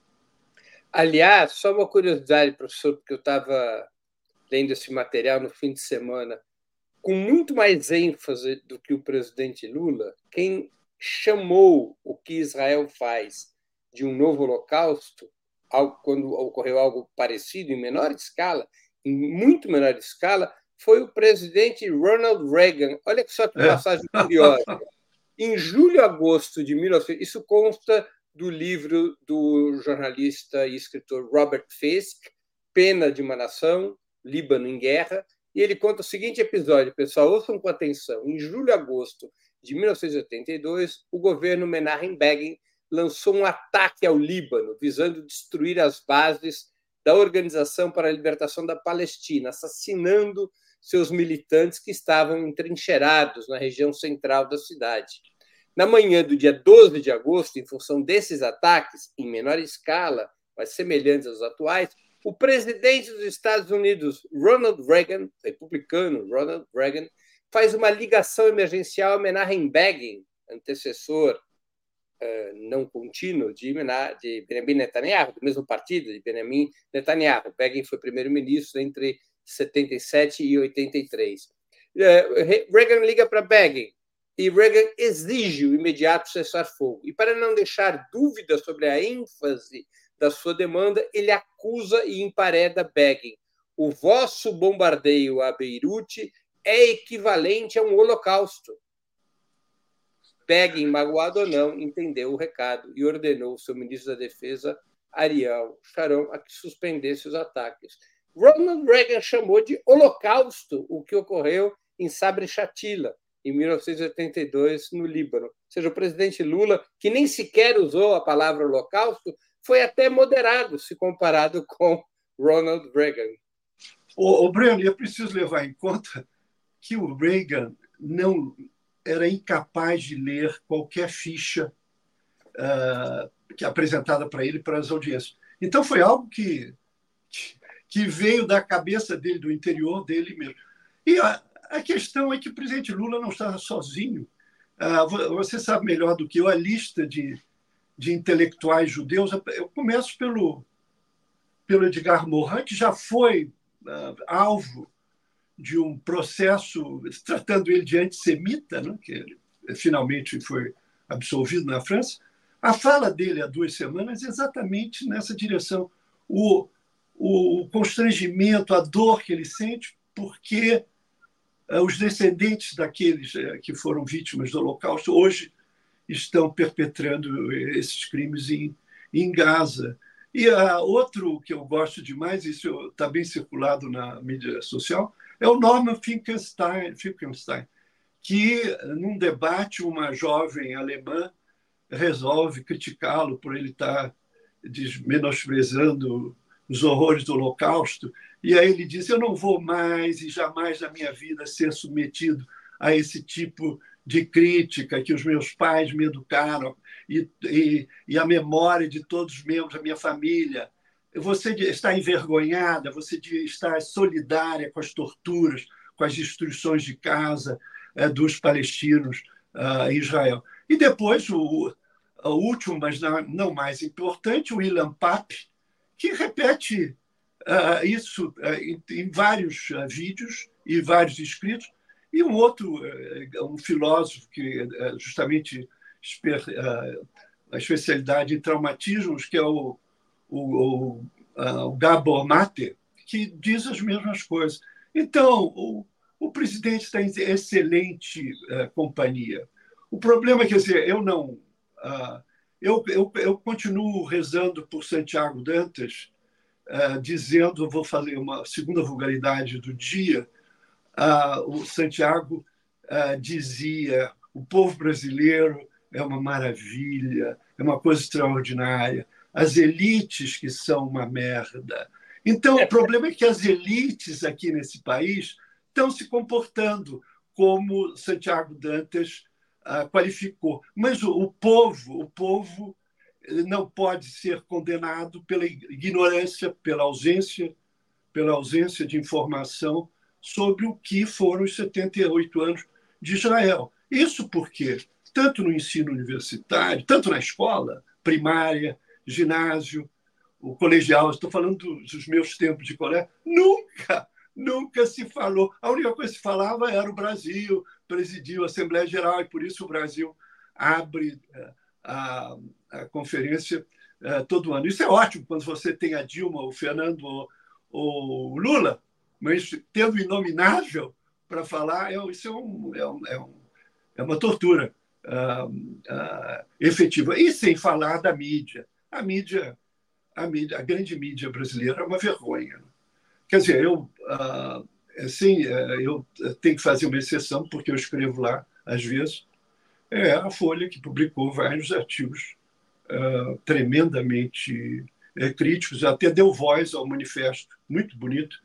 [SPEAKER 1] Aliás, só uma curiosidade, professor, porque eu estava lendo esse material no fim de semana, com muito mais ênfase do que o presidente Lula, quem chamou o que Israel faz de um novo holocausto, quando ocorreu algo parecido em menor escala, em muito menor escala, foi o presidente Ronald Reagan. Olha só que é. passagem curiosa. Em julho agosto de 1900, isso consta do livro do jornalista e escritor Robert Fisk, Pena de uma Nação, Líbano em Guerra, e ele conta o seguinte episódio, pessoal, ouçam com atenção. Em julho agosto de 1982, o governo Menachem Begin lançou um ataque ao Líbano, visando destruir as bases da Organização para a Libertação da Palestina, assassinando seus militantes que estavam entrincheirados na região central da cidade. Na manhã do dia 12 de agosto, em função desses ataques, em menor escala, mas semelhantes aos atuais, o presidente dos Estados Unidos, Ronald Reagan, republicano Ronald Reagan, faz uma ligação emergencial a Begin, antecessor uh, não contínuo de, de Benjamin Netanyahu, do mesmo partido de Benjamin Netanyahu. Begin foi primeiro-ministro entre 77 e 83. Uh, eh, Reagan liga para Begin e Reagan exige o imediato cessar-fogo. E para não deixar dúvida sobre a ênfase da sua demanda, ele acusa e empareda Begin. O vosso bombardeio a Beirute é equivalente a um holocausto. Begin, magoado ou não, entendeu o recado e ordenou o seu ministro da Defesa, Ariel Sharon, a que suspendesse os ataques. Ronald Reagan chamou de holocausto o que ocorreu em Sabre Chatila, em 1982, no Líbano. Ou seja, o presidente Lula, que nem sequer usou a palavra holocausto, foi até moderado se comparado com Ronald Reagan.
[SPEAKER 2] O, Breno, é preciso levar em conta que o Reagan não era incapaz de ler qualquer ficha uh, que é apresentada para ele para as audiências. Então foi algo que, que veio da cabeça dele, do interior dele mesmo. E a, a questão é que o presidente Lula não estava sozinho. Uh, você sabe melhor do que eu a lista de, de intelectuais judeus. Eu começo pelo, pelo Edgar Morin, que já foi uh, alvo de um processo tratando ele de antissemita, né, que ele finalmente foi absolvido na França. A fala dele há duas semanas é exatamente nessa direção. O, o constrangimento, a dor que ele sente, porque os descendentes daqueles uh, que foram vítimas do Holocausto hoje estão perpetrando esses crimes em, em Gaza. E uh, outro que eu gosto demais, isso está bem circulado na mídia social, é o Norman Finkelstein, que, num debate, uma jovem alemã resolve criticá-lo por ele estar menosprezando os horrores do Holocausto. E aí ele diz: Eu não vou mais e jamais na minha vida ser submetido a esse tipo de crítica que os meus pais me educaram e, e, e a memória de todos os membros da minha família você está envergonhada, você está solidária com as torturas, com as destruições de casa é, dos palestinos uh, em Israel. E depois, o, o último, mas não, não, mais importante, o Ilan Pape, que repete uh, isso uh, em, em, vários vídeos e vários escritos, e um outro, um filósofo que justamente a especialidade em traumatismos, que é o o, o, o Gabor Mate, que diz as mesmas coisas. Então, o, o presidente está em excelente uh, companhia. O problema é, quer dizer, eu não. Uh, eu, eu, eu continuo rezando por Santiago Dantas, uh, dizendo, vou fazer uma segunda vulgaridade do dia, o Santiago dizia: o povo brasileiro é uma maravilha, é uma coisa extraordinária as elites que são uma merda. Então, o problema é que as elites aqui nesse país estão se comportando como Santiago Dantas uh, qualificou. Mas o, o povo, o povo não pode ser condenado pela ignorância, pela ausência, pela ausência de informação sobre o que foram os 78 anos de Israel. Isso porque, tanto no ensino universitário, tanto na escola primária, ginásio, o colegial, estou falando dos meus tempos de colégio, nunca, nunca se falou. A única coisa que se falava era o Brasil, presidiu a Assembleia Geral, e por isso o Brasil abre eh, a, a conferência uh, todo ano. Isso é ótimo quando você tem a Dilma, o Fernando ou o Lula, mas tendo inominável para falar, é, isso é, um, é, um, é, um, é uma tortura uh, uh, efetiva. E sem falar da mídia. A mídia, a mídia, a grande mídia brasileira é uma vergonha. Quer dizer, eu, uh, assim, eu tenho que fazer uma exceção, porque eu escrevo lá, às vezes, é a Folha que publicou vários artigos uh, tremendamente uh, críticos, até deu voz ao manifesto, muito bonito,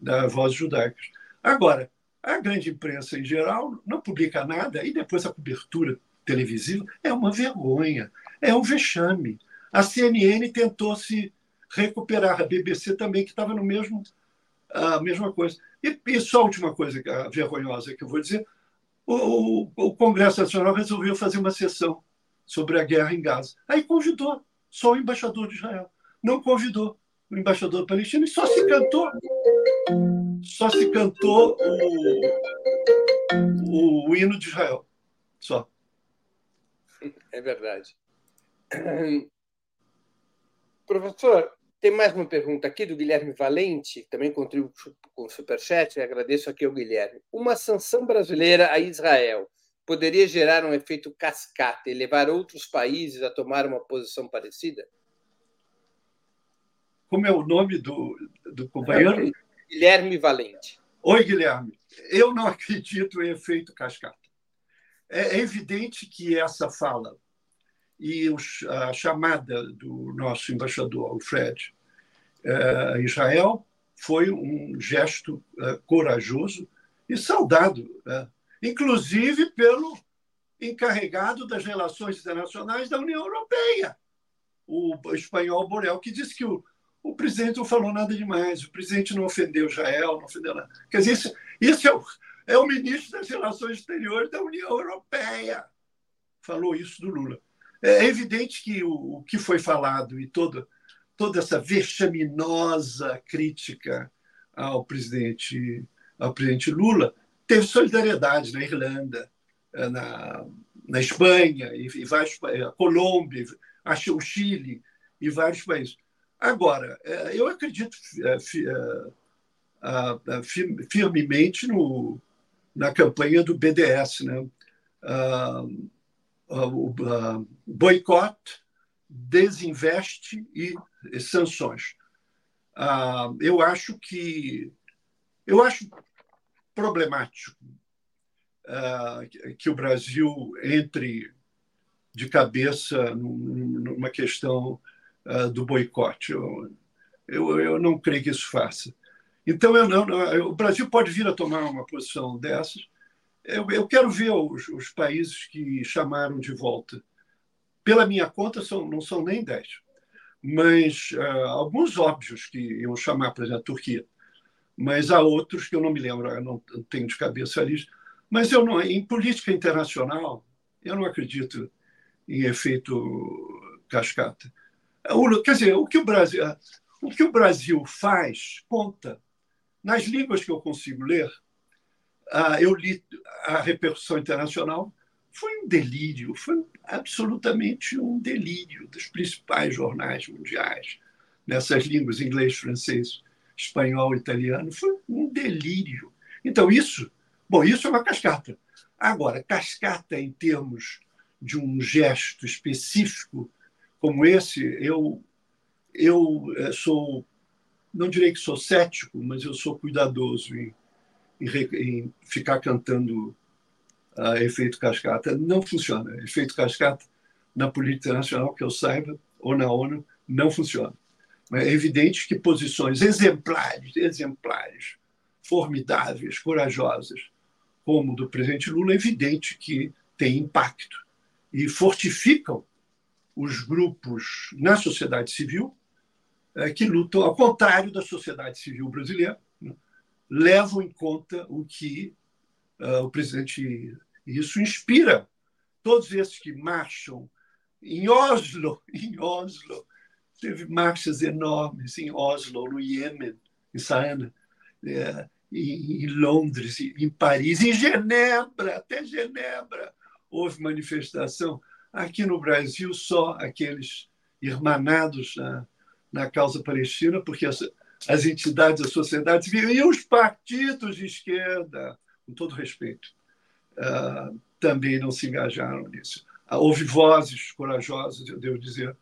[SPEAKER 2] da Voz Judaicas. Agora, a grande imprensa em geral não publica nada e depois a cobertura televisiva é uma vergonha, é um vexame. A CNN tentou se recuperar, a BBC também, que estava no mesmo a mesma coisa. E, e só a última coisa vergonhosa que eu vou dizer, o, o Congresso Nacional resolveu fazer uma sessão sobre a guerra em Gaza. Aí convidou só o embaixador de Israel. Não convidou o embaixador palestino e só se cantou. Só se cantou o, o, o hino de Israel. Só.
[SPEAKER 1] É verdade. Professor, tem mais uma pergunta aqui do Guilherme Valente, que também contribuiu com o Superchat, agradeço aqui ao Guilherme. Uma sanção brasileira a Israel poderia gerar um efeito cascata e levar outros países a tomar uma posição parecida?
[SPEAKER 2] Como é o nome do, do companheiro?
[SPEAKER 1] Guilherme Valente.
[SPEAKER 2] Oi, Guilherme. Eu não acredito em efeito cascata. É evidente que essa fala e a chamada do nosso embaixador, o Fred, a eh, Israel, foi um gesto eh, corajoso e saudado, né? inclusive pelo encarregado das relações internacionais da União Europeia, o espanhol Borel, que disse que o, o presidente não falou nada demais, o presidente não ofendeu Israel, não ofendeu nada. Quer dizer, isso, isso é, o, é o ministro das Relações Exteriores da União Europeia. Falou isso do Lula. É evidente que o, o que foi falado e toda, toda essa vexaminosa crítica ao presidente, ao presidente Lula teve solidariedade na Irlanda, eh, na, na Espanha, e, e vários, a eh, Colômbia, o Chile e vários países. Agora, eh, eu acredito firmemente no, na campanha do BDS, né? Ah, o boicote, desinveste e sanções. Ah, eu acho que eu acho problemático ah, que o Brasil entre de cabeça numa questão ah, do boicote. Eu, eu, não creio que isso faça. Então, eu não, o Brasil pode vir a tomar uma posição dessas, eu, eu quero ver os, os, países que chamaram de volta. Pela minha conta, são, não são nem 10. Mas uh, alguns óbvios que iam chamar, por exemplo, a Turquia. Mas há outros que eu não me lembro, eu não tenho de cabeça a lista. Mas eu não, em política internacional, eu não acredito em efeito cascata. Quer dizer, o que o Brasil, o que o Brasil faz conta. Nas línguas que eu consigo ler, ah, eu li a repercussão internacional, foi um delírio, foi absolutamente um delírio dos principais jornais mundiais, nessas línguas, inglês, francês, espanhol, italiano, foi um delírio. Então, isso, bom, isso é uma cascata. Agora, cascata em termos de um gesto específico como esse, eu, eu eh, sou, não direi que sou cético, mas eu sou cuidadoso em em, ficar cantando uh, efeito cascata. Não funciona. Efeito cascata, na política internacional, que eu saiba, ou na ONU, não funciona. É evidente que posições exemplares, exemplares, formidáveis, corajosas, como do presidente Lula, é evidente que tem impacto e fortificam os grupos na sociedade civil é, que lutam ao contrário da sociedade civil brasileira? Levam em conta o que uh, o presidente. Isso inspira todos esses que marcham em Oslo, em Oslo, teve marchas enormes em Oslo, no Iêmen, em Sana, é, em, em Londres, em Paris, em Genebra, até Genebra houve manifestação. Aqui no Brasil, só aqueles irmanados na, na causa palestina, porque as, as entidades, as sociedades e os partidos de esquerda, com todo respeito, uh, também não se engajaram nisso. Uh, houve vozes corajosas, eu devo dizer,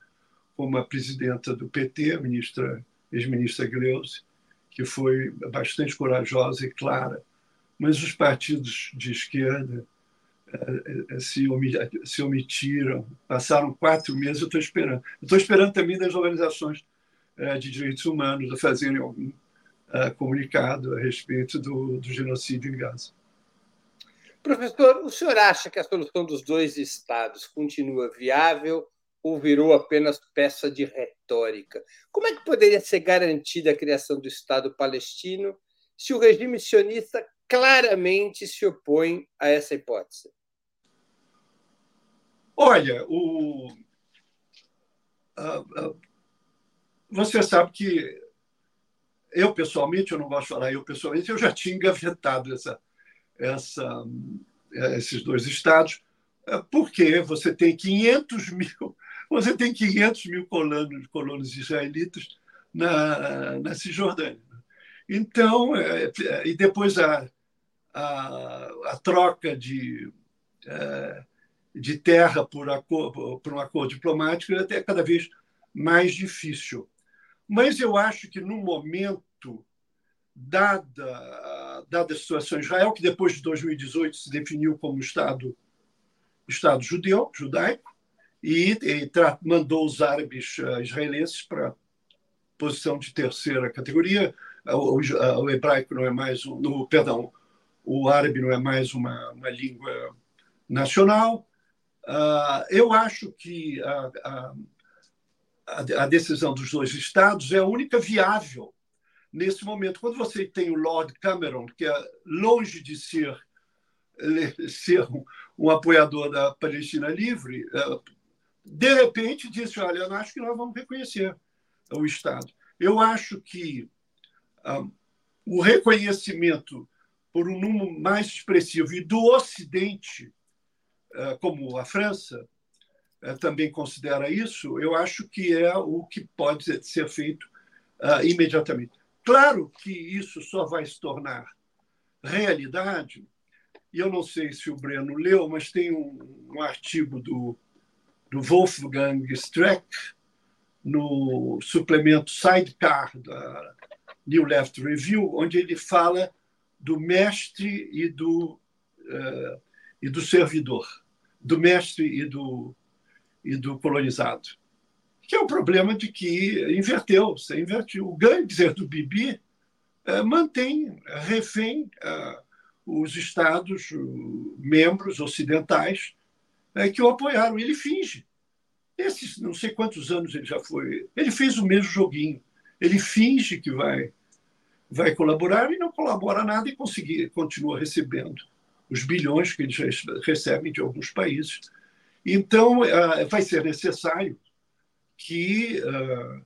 [SPEAKER 2] como a presidenta do PT, a ministra, ex-ministra Gleuze, que foi bastante corajosa e clara, mas os partidos de esquerda uh, se, omitiram, passaram quatro meses, eu estou esperando. Estou esperando também das organizações de direitos humanos a fazerem algum é, comunicado a respeito do, do genocídio em Gaza.
[SPEAKER 1] Professor, o senhor acha que a solução dos dois estados continua viável ou virou apenas peça de retórica? Como é que poderia ser garantida a criação do Estado palestino se o regime sionista claramente se opõe a essa hipótese?
[SPEAKER 2] Olha, o, a, a, você sabe que eu, pessoalmente, eu não de falar eu, pessoalmente, eu já tinha engavetado essa, essa, esses dois estados, porque você tem 500 mil, você tem 500 mil colonos, colonos israelitas na, na Cisjordânia. Então, é, e depois a, a, a troca de, é, de terra por, acordo, por um acordo diplomático é até cada vez mais difícil. Mas eu acho que, no momento, dada, dada a situação em Israel, que depois de 2018 se definiu como Estado, Estado judeu, judaico, e, e mandou os árabes uh, israelenses para posição de terceira categoria. O, o, o, hebraico não é mais, no, perdão, o árabe não é mais uma, uma língua nacional. Uh, eu acho que a a decisão dos dois estados é a única viável nesse momento. Quando você tem o Lord Cameron, que é longe de ser, ser um, um apoiador da Palestina livre, é, de repente disse: Olha, eu acho que nós vamos reconhecer o Estado. Eu acho que um, ah, o reconhecimento por um número mais expressivo e do Ocidente, uh, como a França, também considera isso, eu acho que é o que pode ser feito uh, imediatamente. Claro que isso só vai se tornar realidade, e eu não sei se o Breno leu, mas tem um, um artigo do, do Wolfgang Streck no suplemento Sidecar da New Left Review, onde ele fala do mestre e do, uh, e do servidor, do mestre e do e do colonizado. Que é o problema de que inverteu, você invertiu. O Gangster do Bibi é, mantém refém é, os Estados membros ocidentais é, que o apoiaram. Ele finge. Esses não sei quantos anos ele já foi. Ele fez o mesmo joguinho. Ele finge que vai vai colaborar e não colabora nada e conseguir, continua recebendo os bilhões que eles recebem de alguns países então, eh, vai ser necessário que, eh,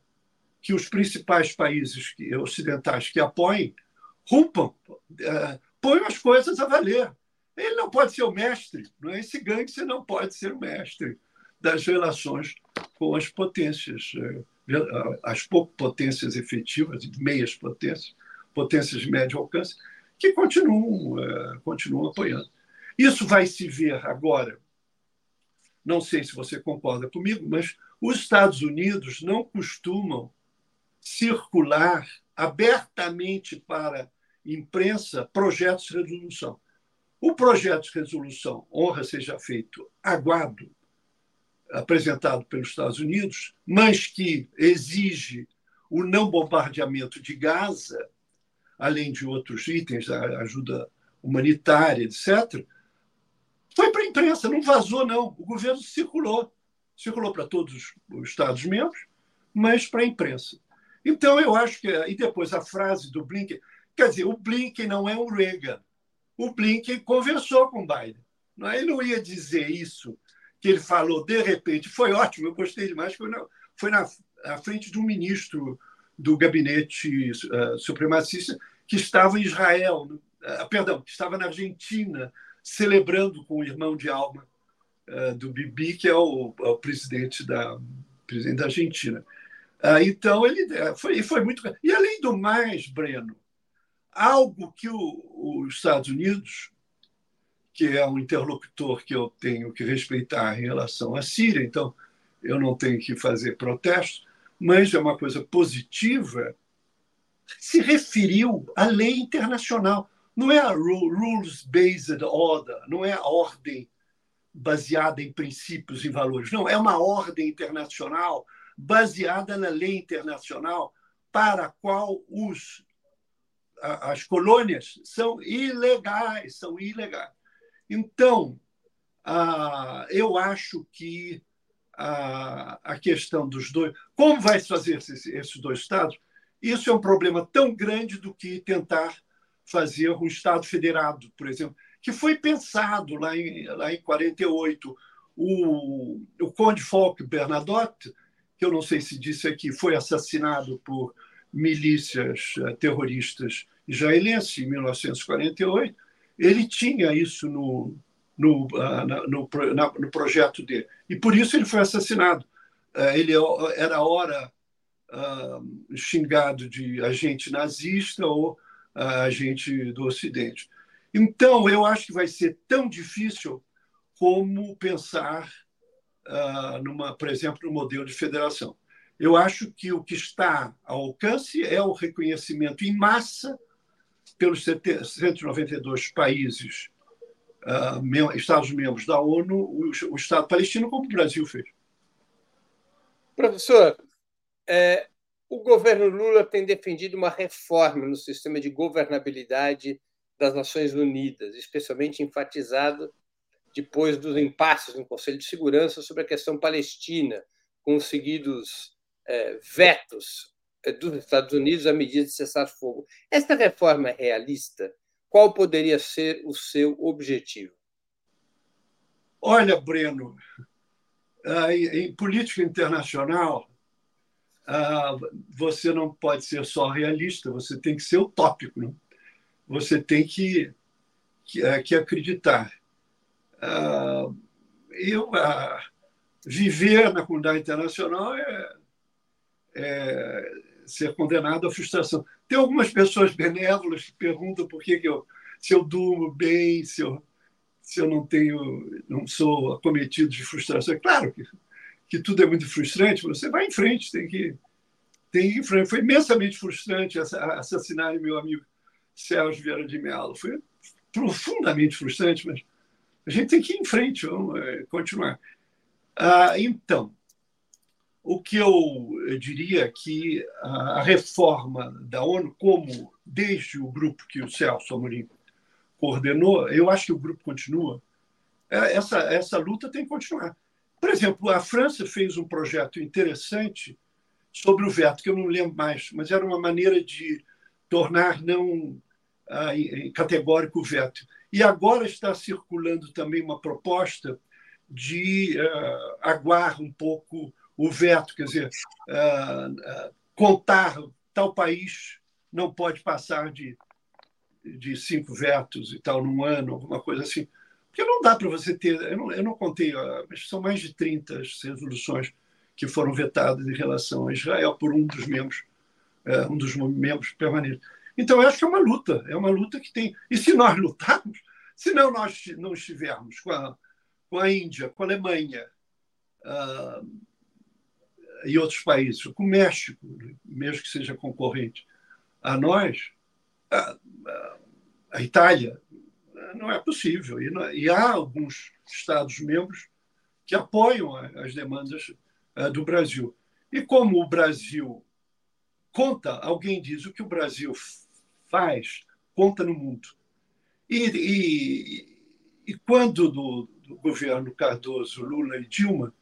[SPEAKER 2] que os principais países ocidentais que apoiem rompam, eh, ponham as coisas a valer. Ele não pode ser o mestre, não é? esse gangster não pode ser o mestre das relações com as potências, as pouco potências efetivas, meias potências, potências de médio alcance, que continuam, continuam apoiando. Isso vai se ver agora não sei se você concorda comigo, mas os Estados Unidos não costumam circular abertamente para imprensa projetos de resolução. O projeto de resolução, honra seja feito, aguado, apresentado pelos Estados Unidos, mas que exige o não bombardeamento de Gaza, além de outros itens, ajuda humanitária, etc., foi para a imprensa, não vazou, não. O governo circulou. Circulou para todos os Estados-membros, mas para a imprensa. Então, eu acho que. E depois a frase do Blinken. Quer dizer, o Blinken não é o Reagan. O Blinken conversou com o Biden. É? Ele não ia dizer isso que ele falou de repente. Foi ótimo, eu gostei demais. Foi na, foi na frente de um ministro do gabinete uh, supremacista que estava em Israel, uh, perdão, que estava na Argentina, celebrando com o irmão de alma uh, do Bibi, que é o, é o, presidente da presidente da Argentina. então ele foi, foi muito e além do mais, Breno, algo que o, os Estados Unidos que é um interlocutor que eu tenho que respeitar em relação à Síria, então eu não tenho que fazer protestos, mas é uma coisa positiva, se referiu à lei internacional. Não é a rules-based order, não é a ordem baseada em princípios e valores. Não, é uma ordem internacional baseada na lei internacional para a qual os, as colônias são ilegais, são ilegais. Então, eu acho que a, questão dos dois. Como vai se fazer esses, dois Estados? Isso é um problema tão grande do que tentar fazer um Estado federado, por exemplo, que foi pensado lá em, lá em 48. O, o Conde Folk Bernadotte, que eu não sei se disse aqui, foi assassinado por milícias eh, terroristas israelenses em 1948 ele tinha isso no, no, uh, no, na, no projeto dele. E por isso ele foi assassinado. Uh, ele era ora uh, xingado de agente nazista ou agente do Ocidente. Então, eu acho que vai ser tão difícil como pensar, numa, por exemplo, no modelo de federação. Eu acho que o que está ao alcance é o reconhecimento em massa pelos 192 países, uh, Estados-membros da ONU, o, o, Estado palestino, como o Brasil fez.
[SPEAKER 1] Professor, é, o governo Lula tem defendido uma reforma no sistema de governabilidade das Nações Unidas, especialmente enfatizado depois dos impasses no Conselho de Segurança sobre a questão palestina, com os seguidos é, vetos eh, dos Estados Unidos a medida de cessar fogo. Esta reforma é realista? Qual poderia ser o seu objetivo?
[SPEAKER 2] Olha, Breno, em política internacional, você não pode ser só realista, você tem que ser utópico. Né? Você tem que, que, eh, que acreditar. Ah, eu, viver na comunidade internacional é, é ser condenado à frustração. Tem algumas pessoas benévolas que perguntam por que, que eu, se eu durmo bem, se eu, se eu não tenho, não sou acometido de frustração. É claro que, que tudo é muito frustrante, você vai em frente, tem que, tem que ir em frente. Foi imensamente frustrante assassinar meu amigo Sérgio Vieira de Mello. Foi profundamente frustrante, mas a gente tem que ir em frente, vamos é, continuar. Ah, então, o que eu diria que a reforma da ONU, como desde o grupo que o Celso Amorim coordenou, eu acho que o grupo continua, é, essa, essa luta tem que continuar. Por exemplo, a França fez um projeto interessante sobre o veto, que eu não lembro mais, mas era uma maneira de tornar não ah, categórico o veto. E agora está circulando também uma proposta de uh, aguar um pouco o veto, quer dizer, uh, uh, contar tal país não pode passar de, de cinco vetos e tal num ano, alguma coisa assim. Porque não dá para você ter. Eu não, eu não contei, mas são mais de 30 resoluções que foram vetadas em relação a Israel por um dos membros, uh, um dos membros permanentes. Então, eu acho que é uma luta, é uma luta que tem. E se nós lutarmos, se não nós não estivermos com a, com a Índia, com a Alemanha, uh, e outros países, com o México, mesmo que seja concorrente a nós, a, a Itália, não é possível. E, não, e, há alguns Estados-membros que apoiam as demandas do Brasil. E como o Brasil conta, alguém diz, o que o Brasil faz, conta no mundo. E, e, e quando do, do governo Cardoso, Lula e Dilma,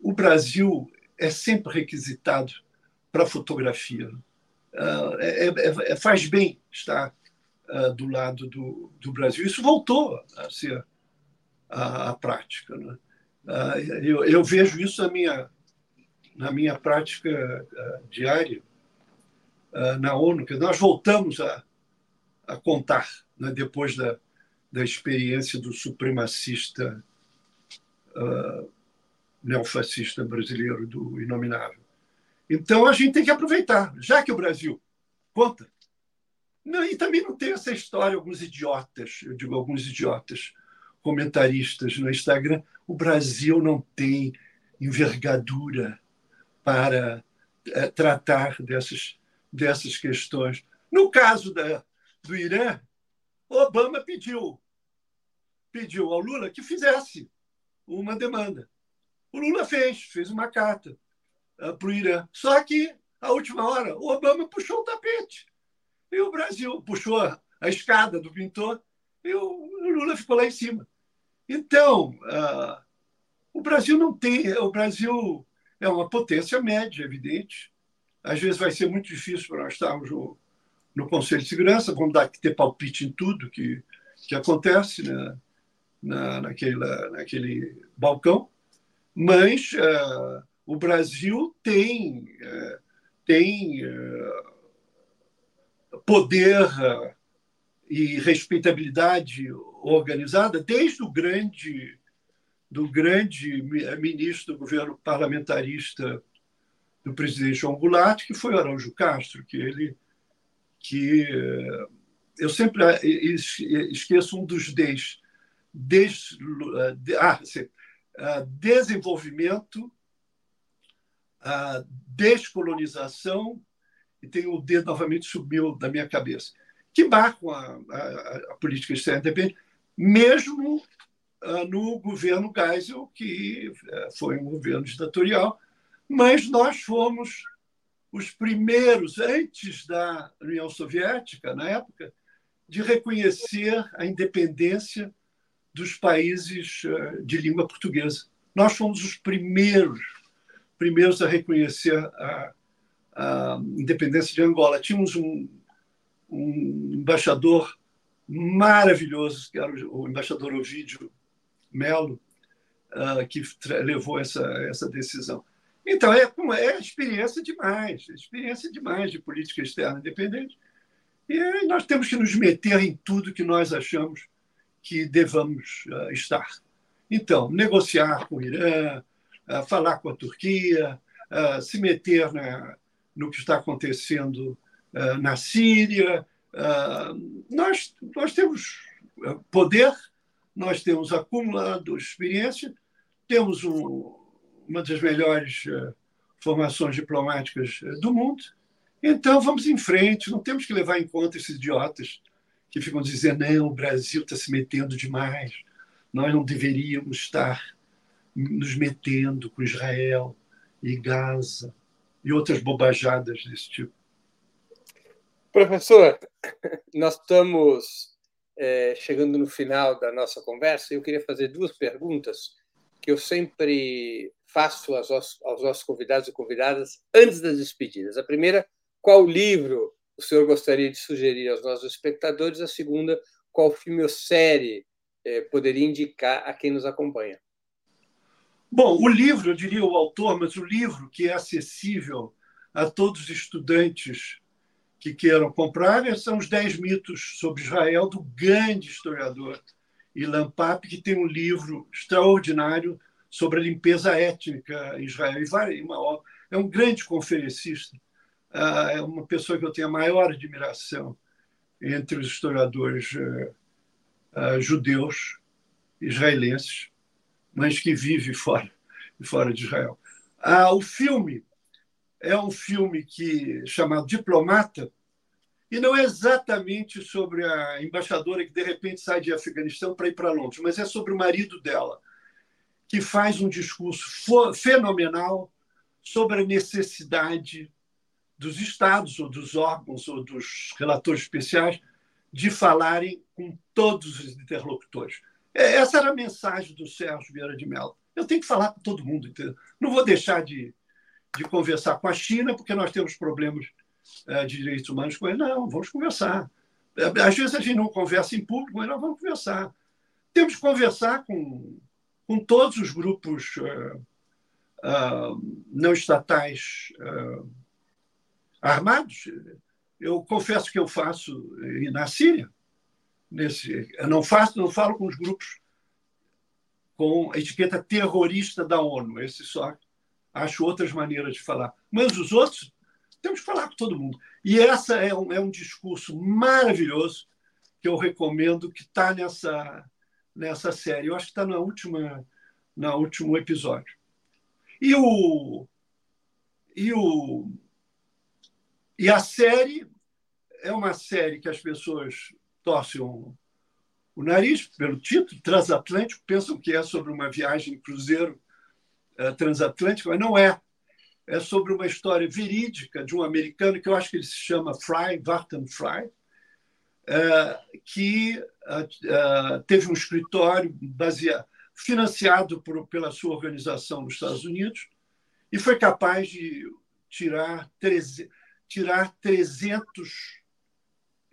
[SPEAKER 2] o Brasil é sempre requisitado para fotografia. Uh, é, é, é, faz bem estar uh, do lado do, do, Brasil. Isso voltou a ser a, a prática. Né? Uh, eu, eu, vejo isso na minha, na minha prática diária na ONU, que nós voltamos a, a contar né, depois da, da experiência do supremacista neofascista brasileiro, do Inominável. Então a gente tem que aproveitar, já que o Brasil conta. Não, e também não tem essa história, alguns idiotas, eu digo alguns idiotas, comentaristas no Instagram, o Brasil não tem envergadura para é, tratar dessas, dessas questões. No caso da, do Irã, Obama pediu, pediu ao Lula que fizesse uma demanda. O Lula fez, fez uma carta uh, ah, para o Irã. Só que, à última hora, o Obama puxou o tapete. E o Brasil puxou a, escada do pintor e o, Lula ficou lá em cima. Então, uh, o Brasil não tem. O Brasil é uma potência média, evidente. Às vezes vai ser muito difícil para nós estarmos no, no Conselho de Segurança, vamos dar que ter palpite em tudo que, que acontece né, na, naquele, naquele balcão mas uh, o Brasil tem, uh, tem uh, poder e respeitabilidade organizada desde o grande do grande ministro do governo parlamentarista do presidente João Goulart, que foi Araújo Castro, que ele que eu sempre esqueço um dos dez, desde ah, desenvolvimento, descolonização, e tem o dedo novamente subiu da minha cabeça, que marcam a, a, a política externa independente, mesmo uh, no governo Geisel, que uh, foi um governo ditatorial, mas nós fomos os primeiros, antes da União Soviética, na época, de reconhecer a independência dos países eh, de língua portuguesa. Nós fomos os primeiros, primeiros a reconhecer a, a independência de Angola. Tínhamos um, um embaixador maravilhoso, que era o embaixador Ovídio Melo, uh, que levou essa, essa decisão. Então, é, é experiência demais, experiência demais de política externa independente. E nós temos que nos meter em tudo que nós achamos que devamos uh, estar. Então, negociar com o Irã, falar com a Turquia, se meter na, no que está acontecendo na Síria. nós, nós temos poder, nós temos acumulado experiência, temos um, uma das melhores formações diplomáticas do mundo. Então, vamos em frente, não temos que levar em conta esses idiotas que ficam dizendo: não, o Brasil está se metendo demais, nós não deveríamos estar nos metendo com Israel e Gaza e outras bobajadas desse tipo.
[SPEAKER 1] Professor, nós estamos é, chegando no final da nossa conversa e eu queria fazer duas perguntas que eu sempre faço aos, aos nossos convidados e convidadas antes das despedidas. A primeira, qual livro o senhor gostaria de sugerir aos nossos espectadores? A segunda, qual filme ou série eh, poderia indicar a quem nos acompanha?
[SPEAKER 2] Bom, o livro, eu diria o autor, mas o livro que é acessível a todos os estudantes que queiram comprar são os Dez Mitos sobre Israel, do grande historiador Ilan Pape, que tem um livro extraordinário sobre a limpeza étnica em Israel. É um grande conferencista ah, é uma pessoa que eu tenho a maior admiração entre os historiadores ah, ah, judeus israelenses, mas que vive fora, fora de Israel. Ah, o filme é um filme que chamado Diplomata e não é exatamente sobre a embaixadora que de repente sai de Afeganistão para ir para Londres, mas é sobre o marido dela que faz um discurso fenomenal sobre a necessidade dos estados ou dos órgãos ou dos relatores especiais de falarem com todos os interlocutores. É, essa era a mensagem do Sérgio Vieira de Mello. Eu tenho que falar com todo mundo. Entendeu? Não vou deixar de, de conversar com a China porque nós temos problemas é, de direitos humanos com ele. Não, vamos conversar. É, às vezes a gente não conversa em público, mas nós vamos conversar. Temos que conversar com, com todos os grupos uh, uh, não estatais uh, armados. Eu confesso que eu faço na Síria. Nesse, eu não faço, não falo com os grupos com a etiqueta terrorista da ONU. Esse só acho outras maneiras de falar. Mas os outros temos que falar com todo mundo. E essa é um, é um discurso maravilhoso que eu recomendo que está nessa nessa série. Eu acho que está na última na último episódio. E o e o e a série é uma série que as pessoas torcem o, o nariz pelo título, transatlântico, pensam que é sobre uma viagem cruzeiro é, transatlântico, mas não é. É sobre uma história verídica de um americano que eu acho que ele se chama Fry, Vartan Fry, é, que é, teve um escritório baseado, financiado por, pela sua organização nos Estados Unidos e foi capaz de tirar 300 tirar 300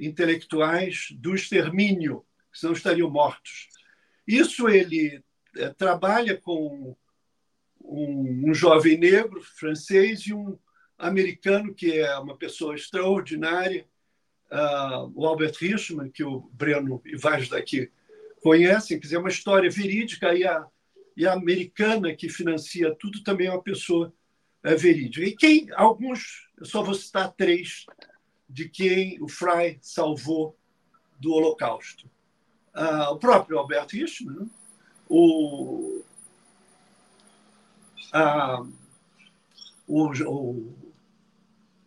[SPEAKER 2] intelectuais do extermínio, senão estariam mortos. Isso ele é, trabalha com um, um, jovem negro francês e um americano que é uma pessoa extraordinária, uh, o Albert Richman, que o Breno e vários daqui conhecem, quer dizer, é uma história verídica e a, e a americana que financia tudo também é uma pessoa é, verídica. E quem, alguns eu só vou citar três de quem o Fry salvou do Holocausto. Ah, o próprio Albert Hirschman, né? o, ah, o, o,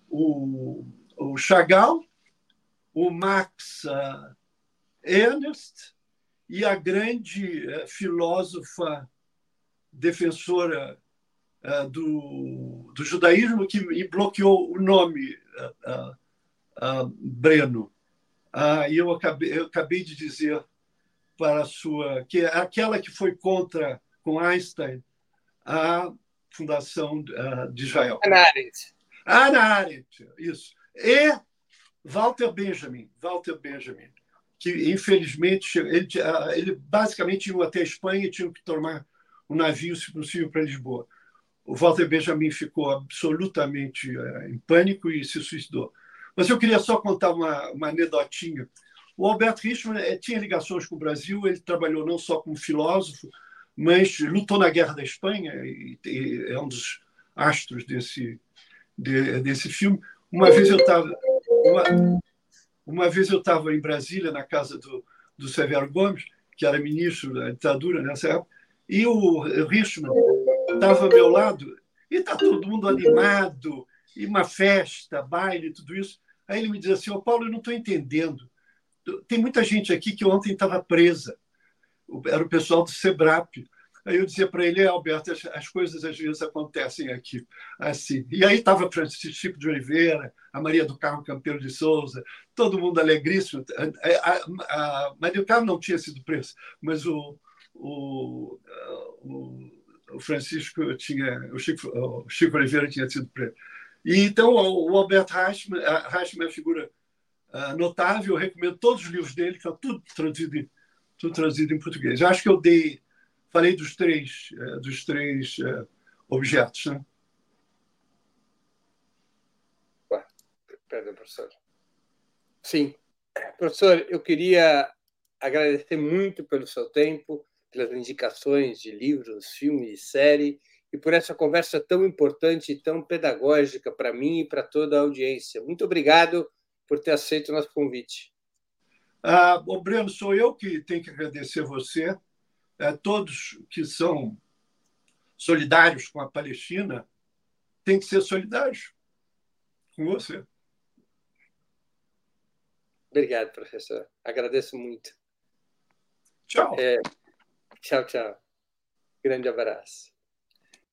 [SPEAKER 2] o, o Chagall, o Max uh, Ernst e a grande uh, filósofa defensora uh, do, do judaísmo que bloqueou o nome uh, uh, Breno. e eu acabei, eu acabei de dizer para a sua que é aquela que foi contra com Einstein a fundação de Israel.
[SPEAKER 1] Ana Arendt.
[SPEAKER 2] Ana Arendt, isso. E Walter Benjamin, Walter Benjamin, que infelizmente ele, ele basicamente ia até a Espanha e tinha que tomar um navio, se possível, para Lisboa o Walter Benjamin ficou absolutamente é, em pânico e se suicidou. Mas eu queria só contar uma, uma anedotinha. O Albert Richman é, tinha ligações com o Brasil, ele trabalhou não só como filósofo, mas lutou na Guerra da Espanha e, e é um dos astros desse, de, desse filme. Uma vez eu estava uma, uma, vez eu estava em Brasília na casa do, do Severo Gomes, que era ministro da ditadura nessa época, e o Richman estava ao meu lado e está todo mundo animado, e uma festa, baile, tudo isso. Aí ele me diz assim: Ô oh, Paulo, eu não estou entendendo. Tem muita gente aqui que ontem estava presa. Era o pessoal do SEBRAP. Aí eu dizia para ele, é, Alberto, as, as, coisas às vezes acontecem aqui assim. E aí estava Francisco de Oliveira, a Maria do Carmo Campeiro de Souza, todo mundo alegríssimo. A, a, a Maria do Carmo não tinha sido presa, mas o, o, o o Francisco tinha, o Chico, o Chico Oliveira tinha sido preso. E então o Albert Reichmann, Reichmann é uma figura uh, notável, eu recomendo todos os livros dele, está tudo traduzido, tudo traduzido em português. Eu acho que eu dei, falei dos três, uh, dos três objetos, né?
[SPEAKER 1] Perdão, professor. Sim. Professor, eu queria agradecer muito pelo seu tempo, pelas indicações de livros, filmes, série e por essa conversa tão importante e tão pedagógica para mim e para toda a audiência. Muito obrigado por ter aceito o nosso convite.
[SPEAKER 2] Ah, o Breno, sou eu que tenho que agradecer você, a é, todos que são solidários com a Palestina têm que ser solidários com você.
[SPEAKER 1] Obrigado, professor. Agradeço muito.
[SPEAKER 2] Tchau.
[SPEAKER 1] É... Tchau, tchau. Grande abraço.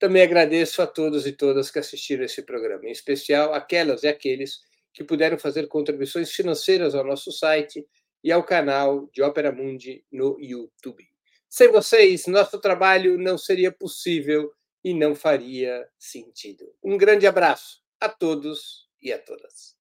[SPEAKER 1] Também agradeço a todos e todas que assistiram esse programa, em especial aquelas e aqueles que puderam fazer contribuições financeiras ao nosso site e ao canal de Ópera Mundi no YouTube. Sem vocês, nosso trabalho não seria possível e não faria sentido. Um grande abraço a todos e a todas.